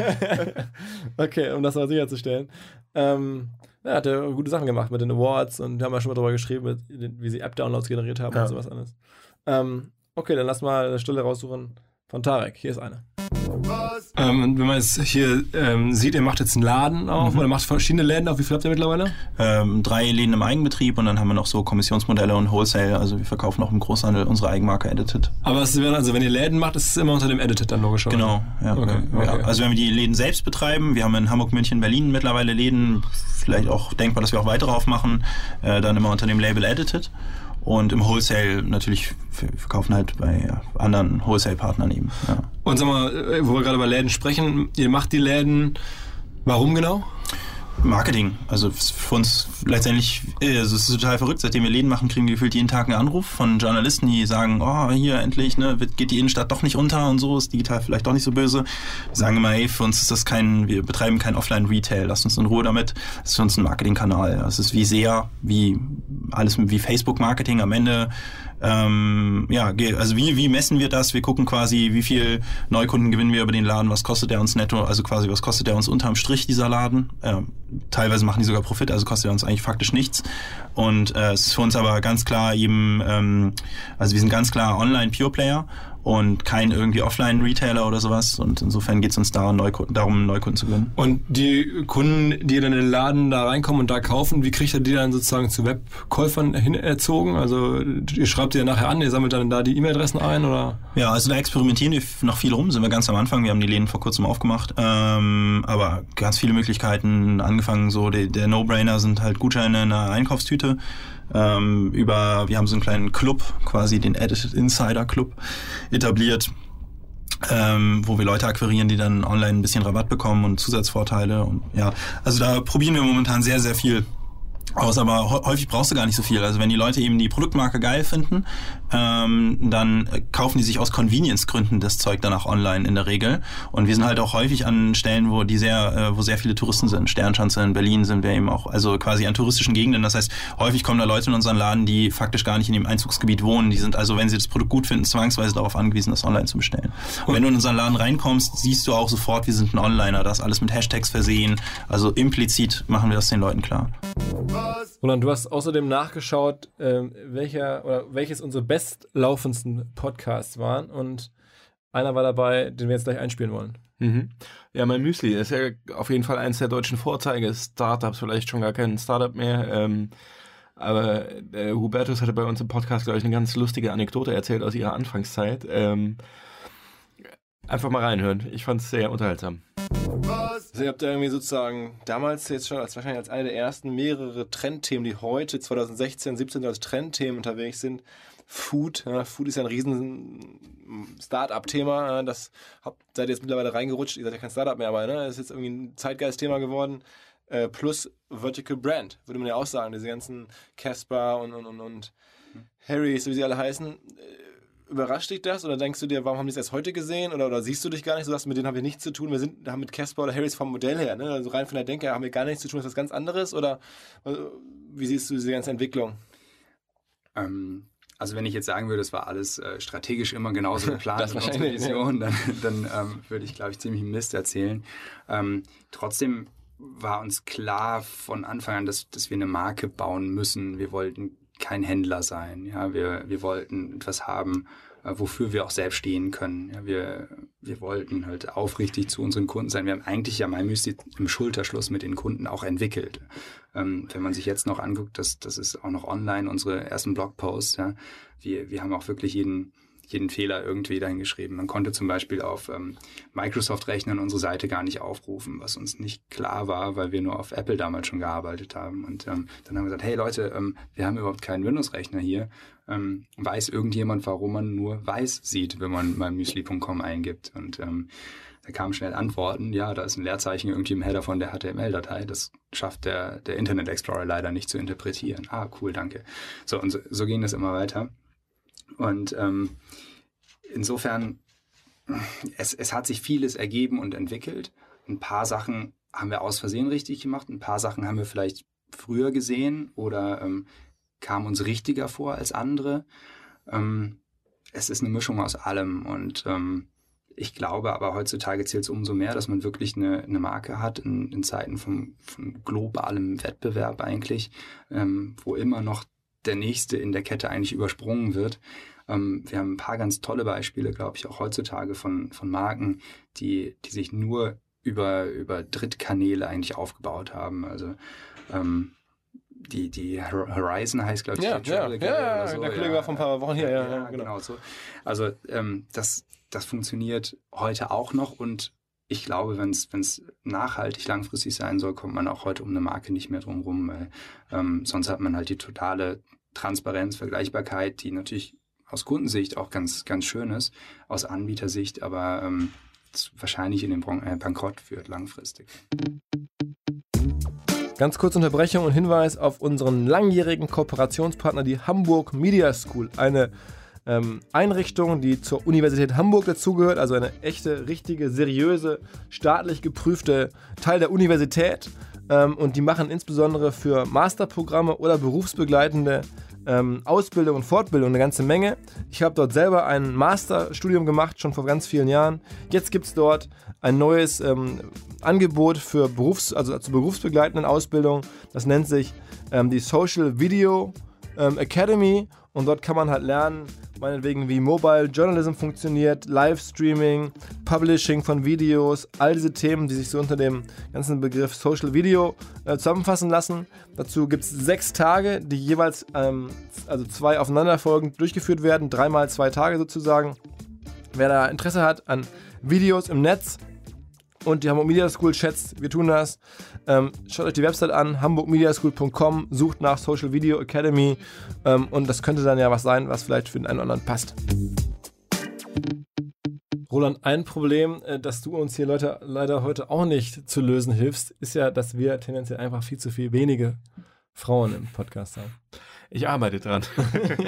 okay, um das mal sicherzustellen. Ähm, ja, hat er gute Sachen gemacht mit den Awards und wir haben ja schon mal darüber geschrieben, wie sie App-Downloads generiert haben ja. und sowas anderes. Ähm, okay, dann lass mal eine Stelle raussuchen von Tarek. Hier ist eine. Ähm, wenn man jetzt hier ähm, sieht, ihr macht jetzt einen Laden auf mhm. oder macht verschiedene Läden auf. Wie viel habt ihr mittlerweile? Ähm, drei Läden im Eigenbetrieb und dann haben wir noch so Kommissionsmodelle und Wholesale. Also wir verkaufen auch im Großhandel unsere Eigenmarke Edited. Aber es werden, also wenn ihr Läden macht, ist es immer unter dem Edited dann logisch, oder? Genau, ja. Okay, okay. ja. Also wenn wir die Läden selbst betreiben, wir haben in Hamburg, München, Berlin mittlerweile Läden, vielleicht auch denkbar, dass wir auch weitere aufmachen, äh, dann immer unter dem Label Edited. Und im Wholesale natürlich, verkaufen halt bei anderen Wholesale-Partnern eben. Ja. Und sag mal, äh, wo wir gerade über Läden sprechen, ihr macht die Läden, warum genau? Marketing. Also für uns letztendlich, also es ist total verrückt. Seitdem wir Läden machen, kriegen wir gefühlt jeden Tag einen Anruf von Journalisten, die sagen, oh, hier endlich, ne, geht die Innenstadt doch nicht unter und so, ist digital vielleicht doch nicht so böse. Wir sagen immer, hey, für uns ist das kein, wir betreiben kein Offline-Retail, lasst uns in Ruhe damit. Das ist für uns ein Marketingkanal. Das ist wie sehr, wie alles wie Facebook-Marketing am Ende. Ähm, ja, also wie, wie messen wir das? Wir gucken quasi, wie viel Neukunden gewinnen wir über den Laden, was kostet der uns netto, also quasi was kostet der uns unterm Strich, dieser Laden. Ähm, teilweise machen die sogar Profit, also kostet er uns eigentlich faktisch nichts. Und äh, es ist für uns aber ganz klar eben, ähm, also wir sind ganz klar Online-Pure-Player und kein irgendwie Offline-Retailer oder sowas. Und insofern geht es uns darum, Neukunden, darum, Neukunden zu gewinnen. Und die Kunden, die dann in den Laden da reinkommen und da kaufen, wie kriegt ihr die dann sozusagen zu Webkäufern hin erzogen? Also ihr schreibt die ja nachher an, ihr sammelt dann da die E-Mail-Adressen ein oder? Ja, also da experimentieren wir noch viel rum, sind wir ganz am Anfang. Wir haben die Läden vor kurzem aufgemacht. Ähm, aber ganz viele Möglichkeiten, angefangen so, der, der No-Brainer sind halt Gutscheine in einer Einkaufstüte. Ähm, über, wir haben so einen kleinen Club, quasi den Edited Insider Club etabliert. Ähm, wo wir Leute akquirieren, die dann online ein bisschen Rabatt bekommen und Zusatzvorteile und ja, also da probieren wir momentan sehr, sehr viel aus, aber hä- häufig brauchst du gar nicht so viel. Also wenn die Leute eben die Produktmarke geil finden, ähm, dann äh, kaufen die sich aus Convenience-Gründen das Zeug dann auch online in der Regel. Und wir sind halt auch häufig an Stellen, wo die sehr, äh, wo sehr viele Touristen sind. Sternschanze in Berlin sind wir eben auch, also quasi an touristischen Gegenden. Das heißt, häufig kommen da Leute in unseren Laden, die faktisch gar nicht in dem Einzugsgebiet wohnen. Die sind also, wenn sie das Produkt gut finden, zwangsweise darauf angewiesen, das online zu bestellen. Und wenn du in unseren Laden reinkommst, siehst du auch sofort, wir sind ein Onliner. Das alles mit Hashtags versehen. Also implizit machen wir das den Leuten klar. Roland, du hast außerdem nachgeschaut, ähm, welcher oder welches unsere bestlaufendsten Podcasts waren und einer war dabei, den wir jetzt gleich einspielen wollen. Mhm. Ja, mein Müsli ist ja auf jeden Fall eines der deutschen Vorzeige-Startups, vielleicht schon gar kein Startup mehr. Ähm, aber äh, Hubertus hatte bei uns im Podcast, glaube ich, eine ganz lustige Anekdote erzählt aus ihrer Anfangszeit. Ähm, einfach mal reinhören. Ich fand es sehr unterhaltsam. Also ihr habt ja irgendwie sozusagen damals jetzt schon als wahrscheinlich als eine der ersten mehrere Trendthemen, die heute 2016, 17 als Trendthemen unterwegs sind. Food, ja, Food ist ja ein riesen Start-up-Thema. Das habt, seid ihr jetzt mittlerweile reingerutscht. Ihr seid ja kein Start-up mehr, aber ne, ist jetzt irgendwie ein Zeitgeist-Thema geworden. Äh, plus Vertical Brand, würde man ja auch sagen. Diese ganzen Casper und, und, und, und Harrys, wie sie alle heißen. Äh, Überrascht dich das oder denkst du dir, warum haben die es erst heute gesehen oder, oder siehst du dich gar nicht? Du sagst, mit denen haben wir nichts zu tun. Wir sind, haben mit Casper oder Harrys vom Modell her, ne? also rein von der Denke haben wir gar nichts zu tun. Ist das ganz anderes oder äh, wie siehst du diese ganze Entwicklung? Ähm, also wenn ich jetzt sagen würde, es war alles äh, strategisch immer genauso geplant wahrscheinlich, Vision, dann, dann ähm, würde ich, glaube ich, ziemlich Mist erzählen. Ähm, trotzdem war uns klar von Anfang an, dass, dass wir eine Marke bauen müssen. Wir wollten kein Händler sein. Ja, wir, wir wollten etwas haben, äh, wofür wir auch selbst stehen können. Ja, wir, wir wollten halt aufrichtig zu unseren Kunden sein. Wir haben eigentlich ja MyMysti im Schulterschluss mit den Kunden auch entwickelt. Ähm, wenn man sich jetzt noch anguckt, das, das ist auch noch online, unsere ersten Blogposts. Ja, wir, wir haben auch wirklich jeden, jeden Fehler irgendwie dahin geschrieben. Man konnte zum Beispiel auf ähm, Microsoft-Rechnern unsere Seite gar nicht aufrufen, was uns nicht klar war, weil wir nur auf Apple damals schon gearbeitet haben. Und ähm, dann haben wir gesagt, hey Leute, ähm, wir haben überhaupt keinen Windows-Rechner hier. Ähm, weiß irgendjemand, warum man nur weiß sieht, wenn man mal müsli.com eingibt? Und ähm, da kamen schnell Antworten, ja, da ist ein Leerzeichen irgendwie im Header von der HTML-Datei. Das schafft der, der Internet Explorer leider nicht zu interpretieren. Ah, cool, danke. So, und so, so ging das immer weiter. Und ähm, insofern, es, es hat sich vieles ergeben und entwickelt. Ein paar Sachen haben wir aus Versehen richtig gemacht, ein paar Sachen haben wir vielleicht früher gesehen oder ähm, kamen uns richtiger vor als andere. Ähm, es ist eine Mischung aus allem und ähm, ich glaube aber heutzutage zählt es umso mehr, dass man wirklich eine, eine Marke hat in, in Zeiten von, globalem Wettbewerb eigentlich, ähm, wo immer noch der nächste in der Kette eigentlich übersprungen wird. Ähm, wir haben ein paar ganz tolle Beispiele, glaube ich, auch heutzutage von, von Marken, die, die sich nur über, über Drittkanäle eigentlich aufgebaut haben. Also ähm, die, die Horizon heißt, glaube ich, Ja, die ja, ja, ja, so. der Kollege war vor ein paar Wochen hier, ja, ja, genau. so. Also ähm, das, das funktioniert heute auch noch und ich glaube, wenn es nachhaltig langfristig sein soll, kommt man auch heute um eine Marke nicht mehr drum rum, weil ähm, sonst hat man halt die totale Transparenz, Vergleichbarkeit, die natürlich aus Kundensicht auch ganz, ganz schön ist, aus Anbietersicht, aber ähm, wahrscheinlich in den Bron äh, Bankrott führt langfristig. Ganz kurze Unterbrechung und Hinweis auf unseren langjährigen Kooperationspartner, die Hamburg Media School. Eine ähm, Einrichtung, die zur Universität Hamburg dazugehört, also eine echte, richtige, seriöse, staatlich geprüfte Teil der Universität. Ähm, und die machen insbesondere für Masterprogramme oder berufsbegleitende ähm, Ausbildung und Fortbildung eine ganze Menge. Ich habe dort selber ein Masterstudium gemacht, schon vor ganz vielen Jahren. Jetzt gibt es dort ein neues ähm, Angebot für Berufs-, also zur berufsbegleitenden Ausbildung. Das nennt sich ähm, die Social Video ähm, Academy und dort kann man halt lernen, meinetwegen wie Mobile Journalism funktioniert, Livestreaming, Publishing von Videos, all diese Themen, die sich so unter dem ganzen Begriff Social Video äh, zusammenfassen lassen. Dazu gibt es sechs Tage, die jeweils, ähm, also zwei aufeinanderfolgend durchgeführt werden, dreimal zwei Tage sozusagen. Wer da Interesse hat an Videos im Netz, und die Hamburg Media School schätzt, wir tun das. Ähm, schaut euch die Website an, hamburgmediaschool.com, sucht nach Social Video Academy ähm, und das könnte dann ja was sein, was vielleicht für den einen oder anderen passt. Roland, ein Problem, äh, das du uns hier Leute leider heute auch nicht zu lösen hilfst, ist ja, dass wir tendenziell einfach viel zu viel wenige Frauen im Podcast haben. Ich arbeite dran.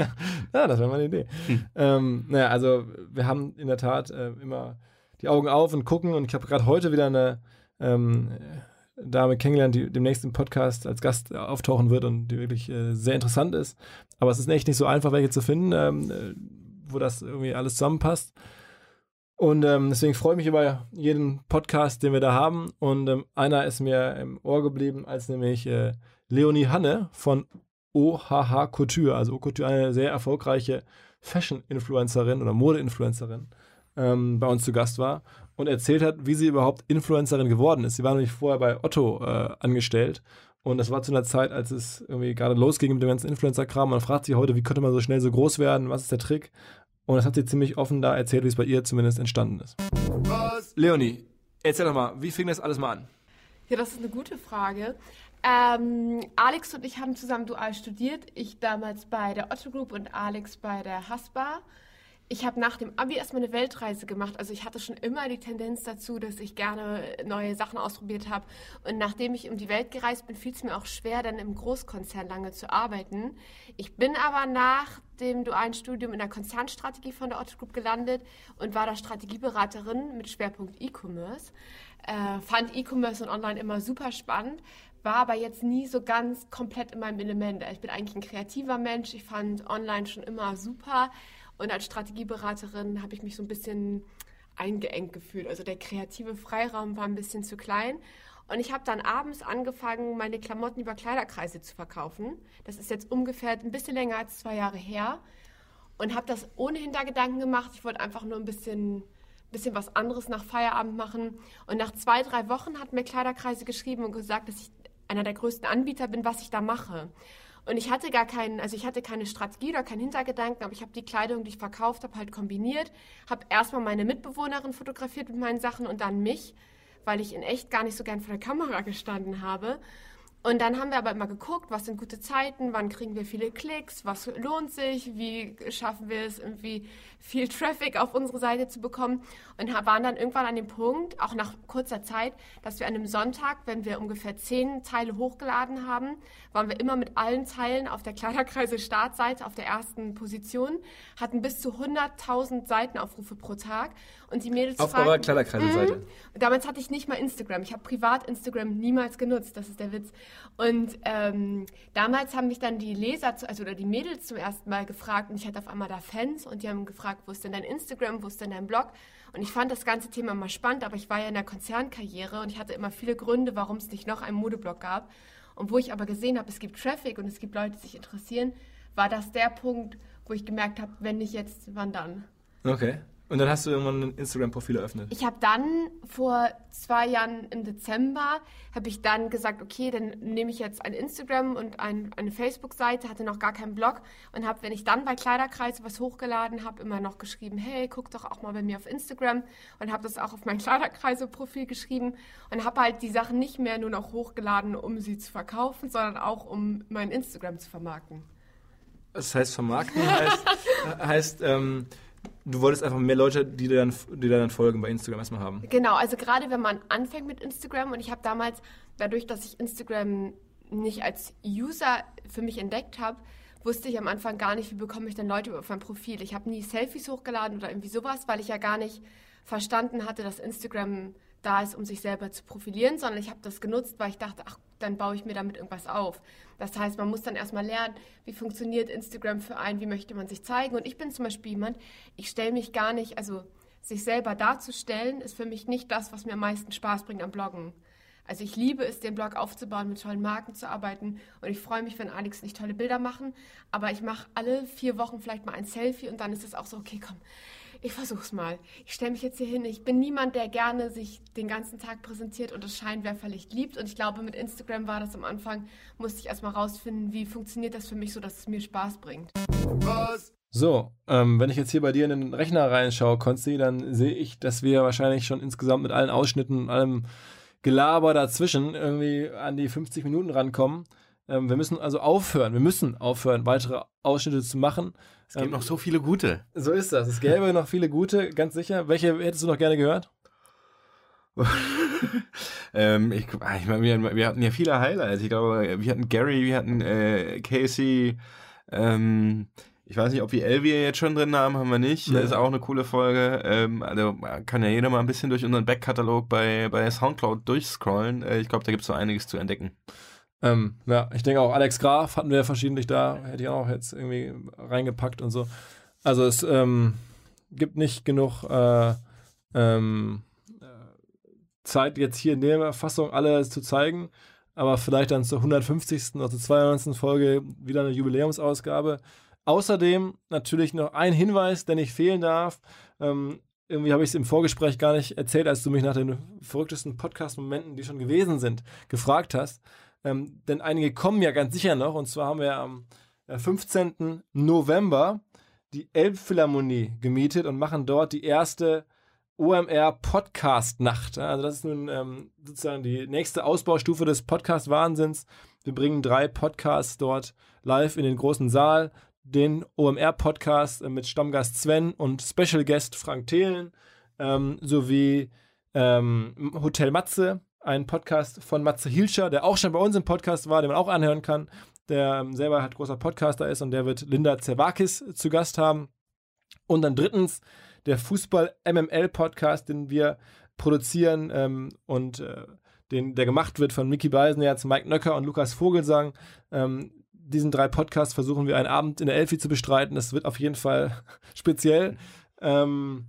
ja, das wäre meine Idee. Hm. Ähm, naja, also wir haben in der Tat äh, immer die Augen auf und gucken. Und ich habe gerade heute wieder eine ähm, Dame kennengelernt, die demnächst im Podcast als Gast auftauchen wird und die wirklich äh, sehr interessant ist. Aber es ist echt nicht so einfach, welche zu finden, ähm, äh, wo das irgendwie alles zusammenpasst. Und ähm, deswegen freue ich mich über jeden Podcast, den wir da haben. Und ähm, einer ist mir im Ohr geblieben, als nämlich äh, Leonie Hanne von OHH Couture, also Couture, eine sehr erfolgreiche Fashion-Influencerin oder Mode-Influencerin ähm, bei uns zu Gast war und erzählt hat, wie sie überhaupt Influencerin geworden ist. Sie war nämlich vorher bei Otto äh, angestellt und das war zu einer Zeit, als es irgendwie gerade losging mit dem ganzen Influencer-Kram. Man fragt sich heute, wie konnte man so schnell so groß werden? Was ist der Trick? Und das hat sie ziemlich offen da erzählt, wie es bei ihr zumindest entstanden ist. Was? Leonie, erzähl doch mal, wie fing das alles mal an? Ja, das ist eine gute Frage. Ähm, Alex und ich haben zusammen dual studiert. Ich damals bei der Otto Group und Alex bei der Haspa ich habe nach dem Abi erstmal eine Weltreise gemacht. Also ich hatte schon immer die Tendenz dazu, dass ich gerne neue Sachen ausprobiert habe. Und nachdem ich um die Welt gereist bin, fiel es mir auch schwer, dann im Großkonzern lange zu arbeiten. Ich bin aber nach dem dualen Studium in der Konzernstrategie von der Otto Group gelandet und war da Strategieberaterin mit Schwerpunkt E-Commerce. Äh, fand E-Commerce und Online immer super spannend, war aber jetzt nie so ganz komplett in meinem Element. Ich bin eigentlich ein kreativer Mensch. Ich fand Online schon immer super und als Strategieberaterin habe ich mich so ein bisschen eingeengt gefühlt. Also der kreative Freiraum war ein bisschen zu klein. Und ich habe dann abends angefangen, meine Klamotten über Kleiderkreise zu verkaufen. Das ist jetzt ungefähr ein bisschen länger als zwei Jahre her. Und habe das ohne Hintergedanken gemacht. Ich wollte einfach nur ein bisschen, bisschen was anderes nach Feierabend machen. Und nach zwei, drei Wochen hat mir Kleiderkreise geschrieben und gesagt, dass ich einer der größten Anbieter bin, was ich da mache. Und ich hatte gar keinen, also ich hatte keine Strategie oder keinen Hintergedanken, aber ich habe die Kleidung, die ich verkauft habe, halt kombiniert. Habe erstmal meine Mitbewohnerin fotografiert mit meinen Sachen und dann mich, weil ich in echt gar nicht so gern vor der Kamera gestanden habe. Und dann haben wir aber immer geguckt, was sind gute Zeiten, wann kriegen wir viele Klicks, was lohnt sich, wie schaffen wir es irgendwie viel Traffic auf unsere Seite zu bekommen und waren dann irgendwann an dem Punkt, auch nach kurzer Zeit, dass wir an einem Sonntag, wenn wir ungefähr zehn Teile hochgeladen haben, waren wir immer mit allen Teilen auf der Kleiderkreise Startseite auf der ersten Position, hatten bis zu 100.000 Seitenaufrufe pro Tag und die Mädels Auf eurer Kleiderkreise-Seite? Mhm. Damals hatte ich nicht mal Instagram. Ich habe privat Instagram niemals genutzt, das ist der Witz. Und ähm, damals haben mich dann die Leser, zu, also oder die Mädels zum ersten Mal gefragt und ich hatte auf einmal da Fans und die haben gefragt, wo ist denn dein Instagram, wo ist denn dein Blog? Und ich fand das ganze Thema immer spannend, aber ich war ja in der Konzernkarriere und ich hatte immer viele Gründe, warum es nicht noch einen Modeblog gab. Und wo ich aber gesehen habe, es gibt Traffic und es gibt Leute, die sich interessieren, war das der Punkt, wo ich gemerkt habe, wenn nicht jetzt, wann dann? Okay. Und dann hast du irgendwann ein Instagram-Profil eröffnet. Ich habe dann vor zwei Jahren im Dezember, habe ich dann gesagt, okay, dann nehme ich jetzt ein Instagram und ein, eine Facebook-Seite, hatte noch gar keinen Blog und habe, wenn ich dann bei Kleiderkreis was hochgeladen habe, immer noch geschrieben, hey, guck doch auch mal bei mir auf Instagram und habe das auch auf mein Kleiderkreise-Profil geschrieben und habe halt die Sachen nicht mehr nur noch hochgeladen, um sie zu verkaufen, sondern auch um mein Instagram zu vermarkten. Das heißt, vermarkten heißt, heißt ähm, du wolltest einfach mehr Leute, die dir, dann, die dir dann folgen bei Instagram erstmal haben. Genau, also gerade wenn man anfängt mit Instagram und ich habe damals, dadurch, dass ich Instagram nicht als User für mich entdeckt habe, wusste ich am Anfang gar nicht, wie bekomme ich denn Leute auf mein Profil. Ich habe nie Selfies hochgeladen oder irgendwie sowas, weil ich ja gar nicht verstanden hatte, dass Instagram da ist, um sich selber zu profilieren, sondern ich habe das genutzt, weil ich dachte, ach, dann baue ich mir damit irgendwas auf. Das heißt, man muss dann erstmal lernen, wie funktioniert Instagram für einen, wie möchte man sich zeigen. Und ich bin zum Beispiel jemand, ich stelle mich gar nicht, also sich selber darzustellen, ist für mich nicht das, was mir am meisten Spaß bringt am Bloggen. Also ich liebe es, den Blog aufzubauen, mit tollen Marken zu arbeiten und ich freue mich, wenn Alex nicht tolle Bilder machen, aber ich mache alle vier Wochen vielleicht mal ein Selfie und dann ist es auch so, okay, komm, ich versuch's mal. Ich stelle mich jetzt hier hin. Ich bin niemand, der gerne sich den ganzen Tag präsentiert und das Scheinwerferlicht liebt. Und ich glaube, mit Instagram war das am Anfang, musste ich erstmal rausfinden, wie funktioniert das für mich so, dass es mir Spaß bringt. Was? So, ähm, wenn ich jetzt hier bei dir in den Rechner reinschaue, Konsti, dann sehe ich, dass wir wahrscheinlich schon insgesamt mit allen Ausschnitten und allem Gelaber dazwischen irgendwie an die 50 Minuten rankommen. Ähm, wir müssen also aufhören, wir müssen aufhören, weitere Ausschnitte zu machen. Es gibt ähm, noch so viele gute. So ist das. Es gäbe noch viele gute, ganz sicher. Welche hättest du noch gerne gehört? ähm, ich, ah, ich meine, wir, wir, hatten ja viele Highlights. Ich glaube, wir hatten Gary, wir hatten äh, Casey. Ähm, ich weiß nicht, ob wir Elvia jetzt schon drin haben, haben wir nicht. Das ist auch eine coole Folge. Ähm, also kann ja jeder mal ein bisschen durch unseren Backkatalog bei, bei Soundcloud durchscrollen. Äh, ich glaube, da gibt es so einiges zu entdecken. Ähm, ja, ich denke auch Alex Graf hatten wir verschiedentlich da, hätte ich auch jetzt irgendwie reingepackt und so. Also es ähm, gibt nicht genug äh, ähm, Zeit, jetzt hier in der Fassung alle zu zeigen, aber vielleicht dann zur 150. oder zur 92. Folge wieder eine Jubiläumsausgabe. Außerdem natürlich noch ein Hinweis, der nicht fehlen darf. Ähm, irgendwie habe ich es im Vorgespräch gar nicht erzählt, als du mich nach den verrücktesten Podcast-Momenten, die schon gewesen sind, gefragt hast. Ähm, denn einige kommen ja ganz sicher noch. Und zwar haben wir am 15. Äh, November die Elbphilharmonie gemietet und machen dort die erste OMR Podcast Nacht. Also das ist nun ähm, sozusagen die nächste Ausbaustufe des Podcast Wahnsinns. Wir bringen drei Podcasts dort live in den großen Saal. Den OMR Podcast äh, mit Stammgast Sven und Special Guest Frank Thelen ähm, sowie ähm, Hotel Matze, ein Podcast von Matze Hilscher, der auch schon bei uns im Podcast war, den man auch anhören kann, der ähm, selber halt großer Podcaster ist und der wird Linda Zerwakis zu Gast haben. Und dann drittens der Fußball-MML-Podcast, den wir produzieren ähm, und äh, den, der gemacht wird von Mickey Beisenherz, Mike Nöcker und Lukas Vogelsang. Ähm, diesen drei Podcasts versuchen wir einen Abend in der Elfi zu bestreiten. Das wird auf jeden Fall speziell. Ähm,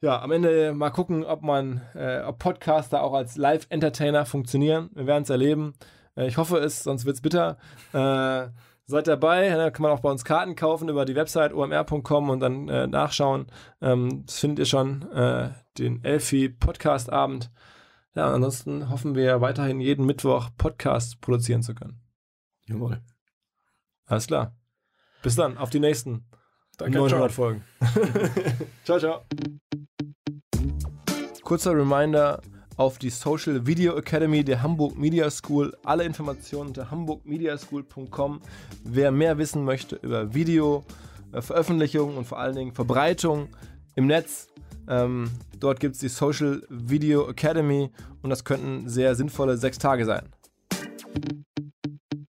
ja, am Ende mal gucken, ob man, äh, ob Podcaster auch als Live-Entertainer funktionieren. Wir werden es erleben. Äh, ich hoffe es, sonst wird es bitter. Äh, seid dabei, da kann man auch bei uns Karten kaufen über die Website omr.com und dann äh, nachschauen. Ähm, das findet ihr schon, äh, den Elfi Podcast Abend. Ja, ansonsten hoffen wir weiterhin jeden Mittwoch Podcasts produzieren zu können. Jawohl. Alles klar. Bis dann, auf die nächsten Danke, 900 ciao. Folgen. ciao, ciao. Kurzer Reminder auf die Social Video Academy der Hamburg Media School. Alle Informationen unter hamburgmediaschool.com. Wer mehr wissen möchte über Video, äh, Veröffentlichung und vor allen Dingen Verbreitung im Netz, ähm, dort gibt es die Social Video Academy und das könnten sehr sinnvolle sechs Tage sein.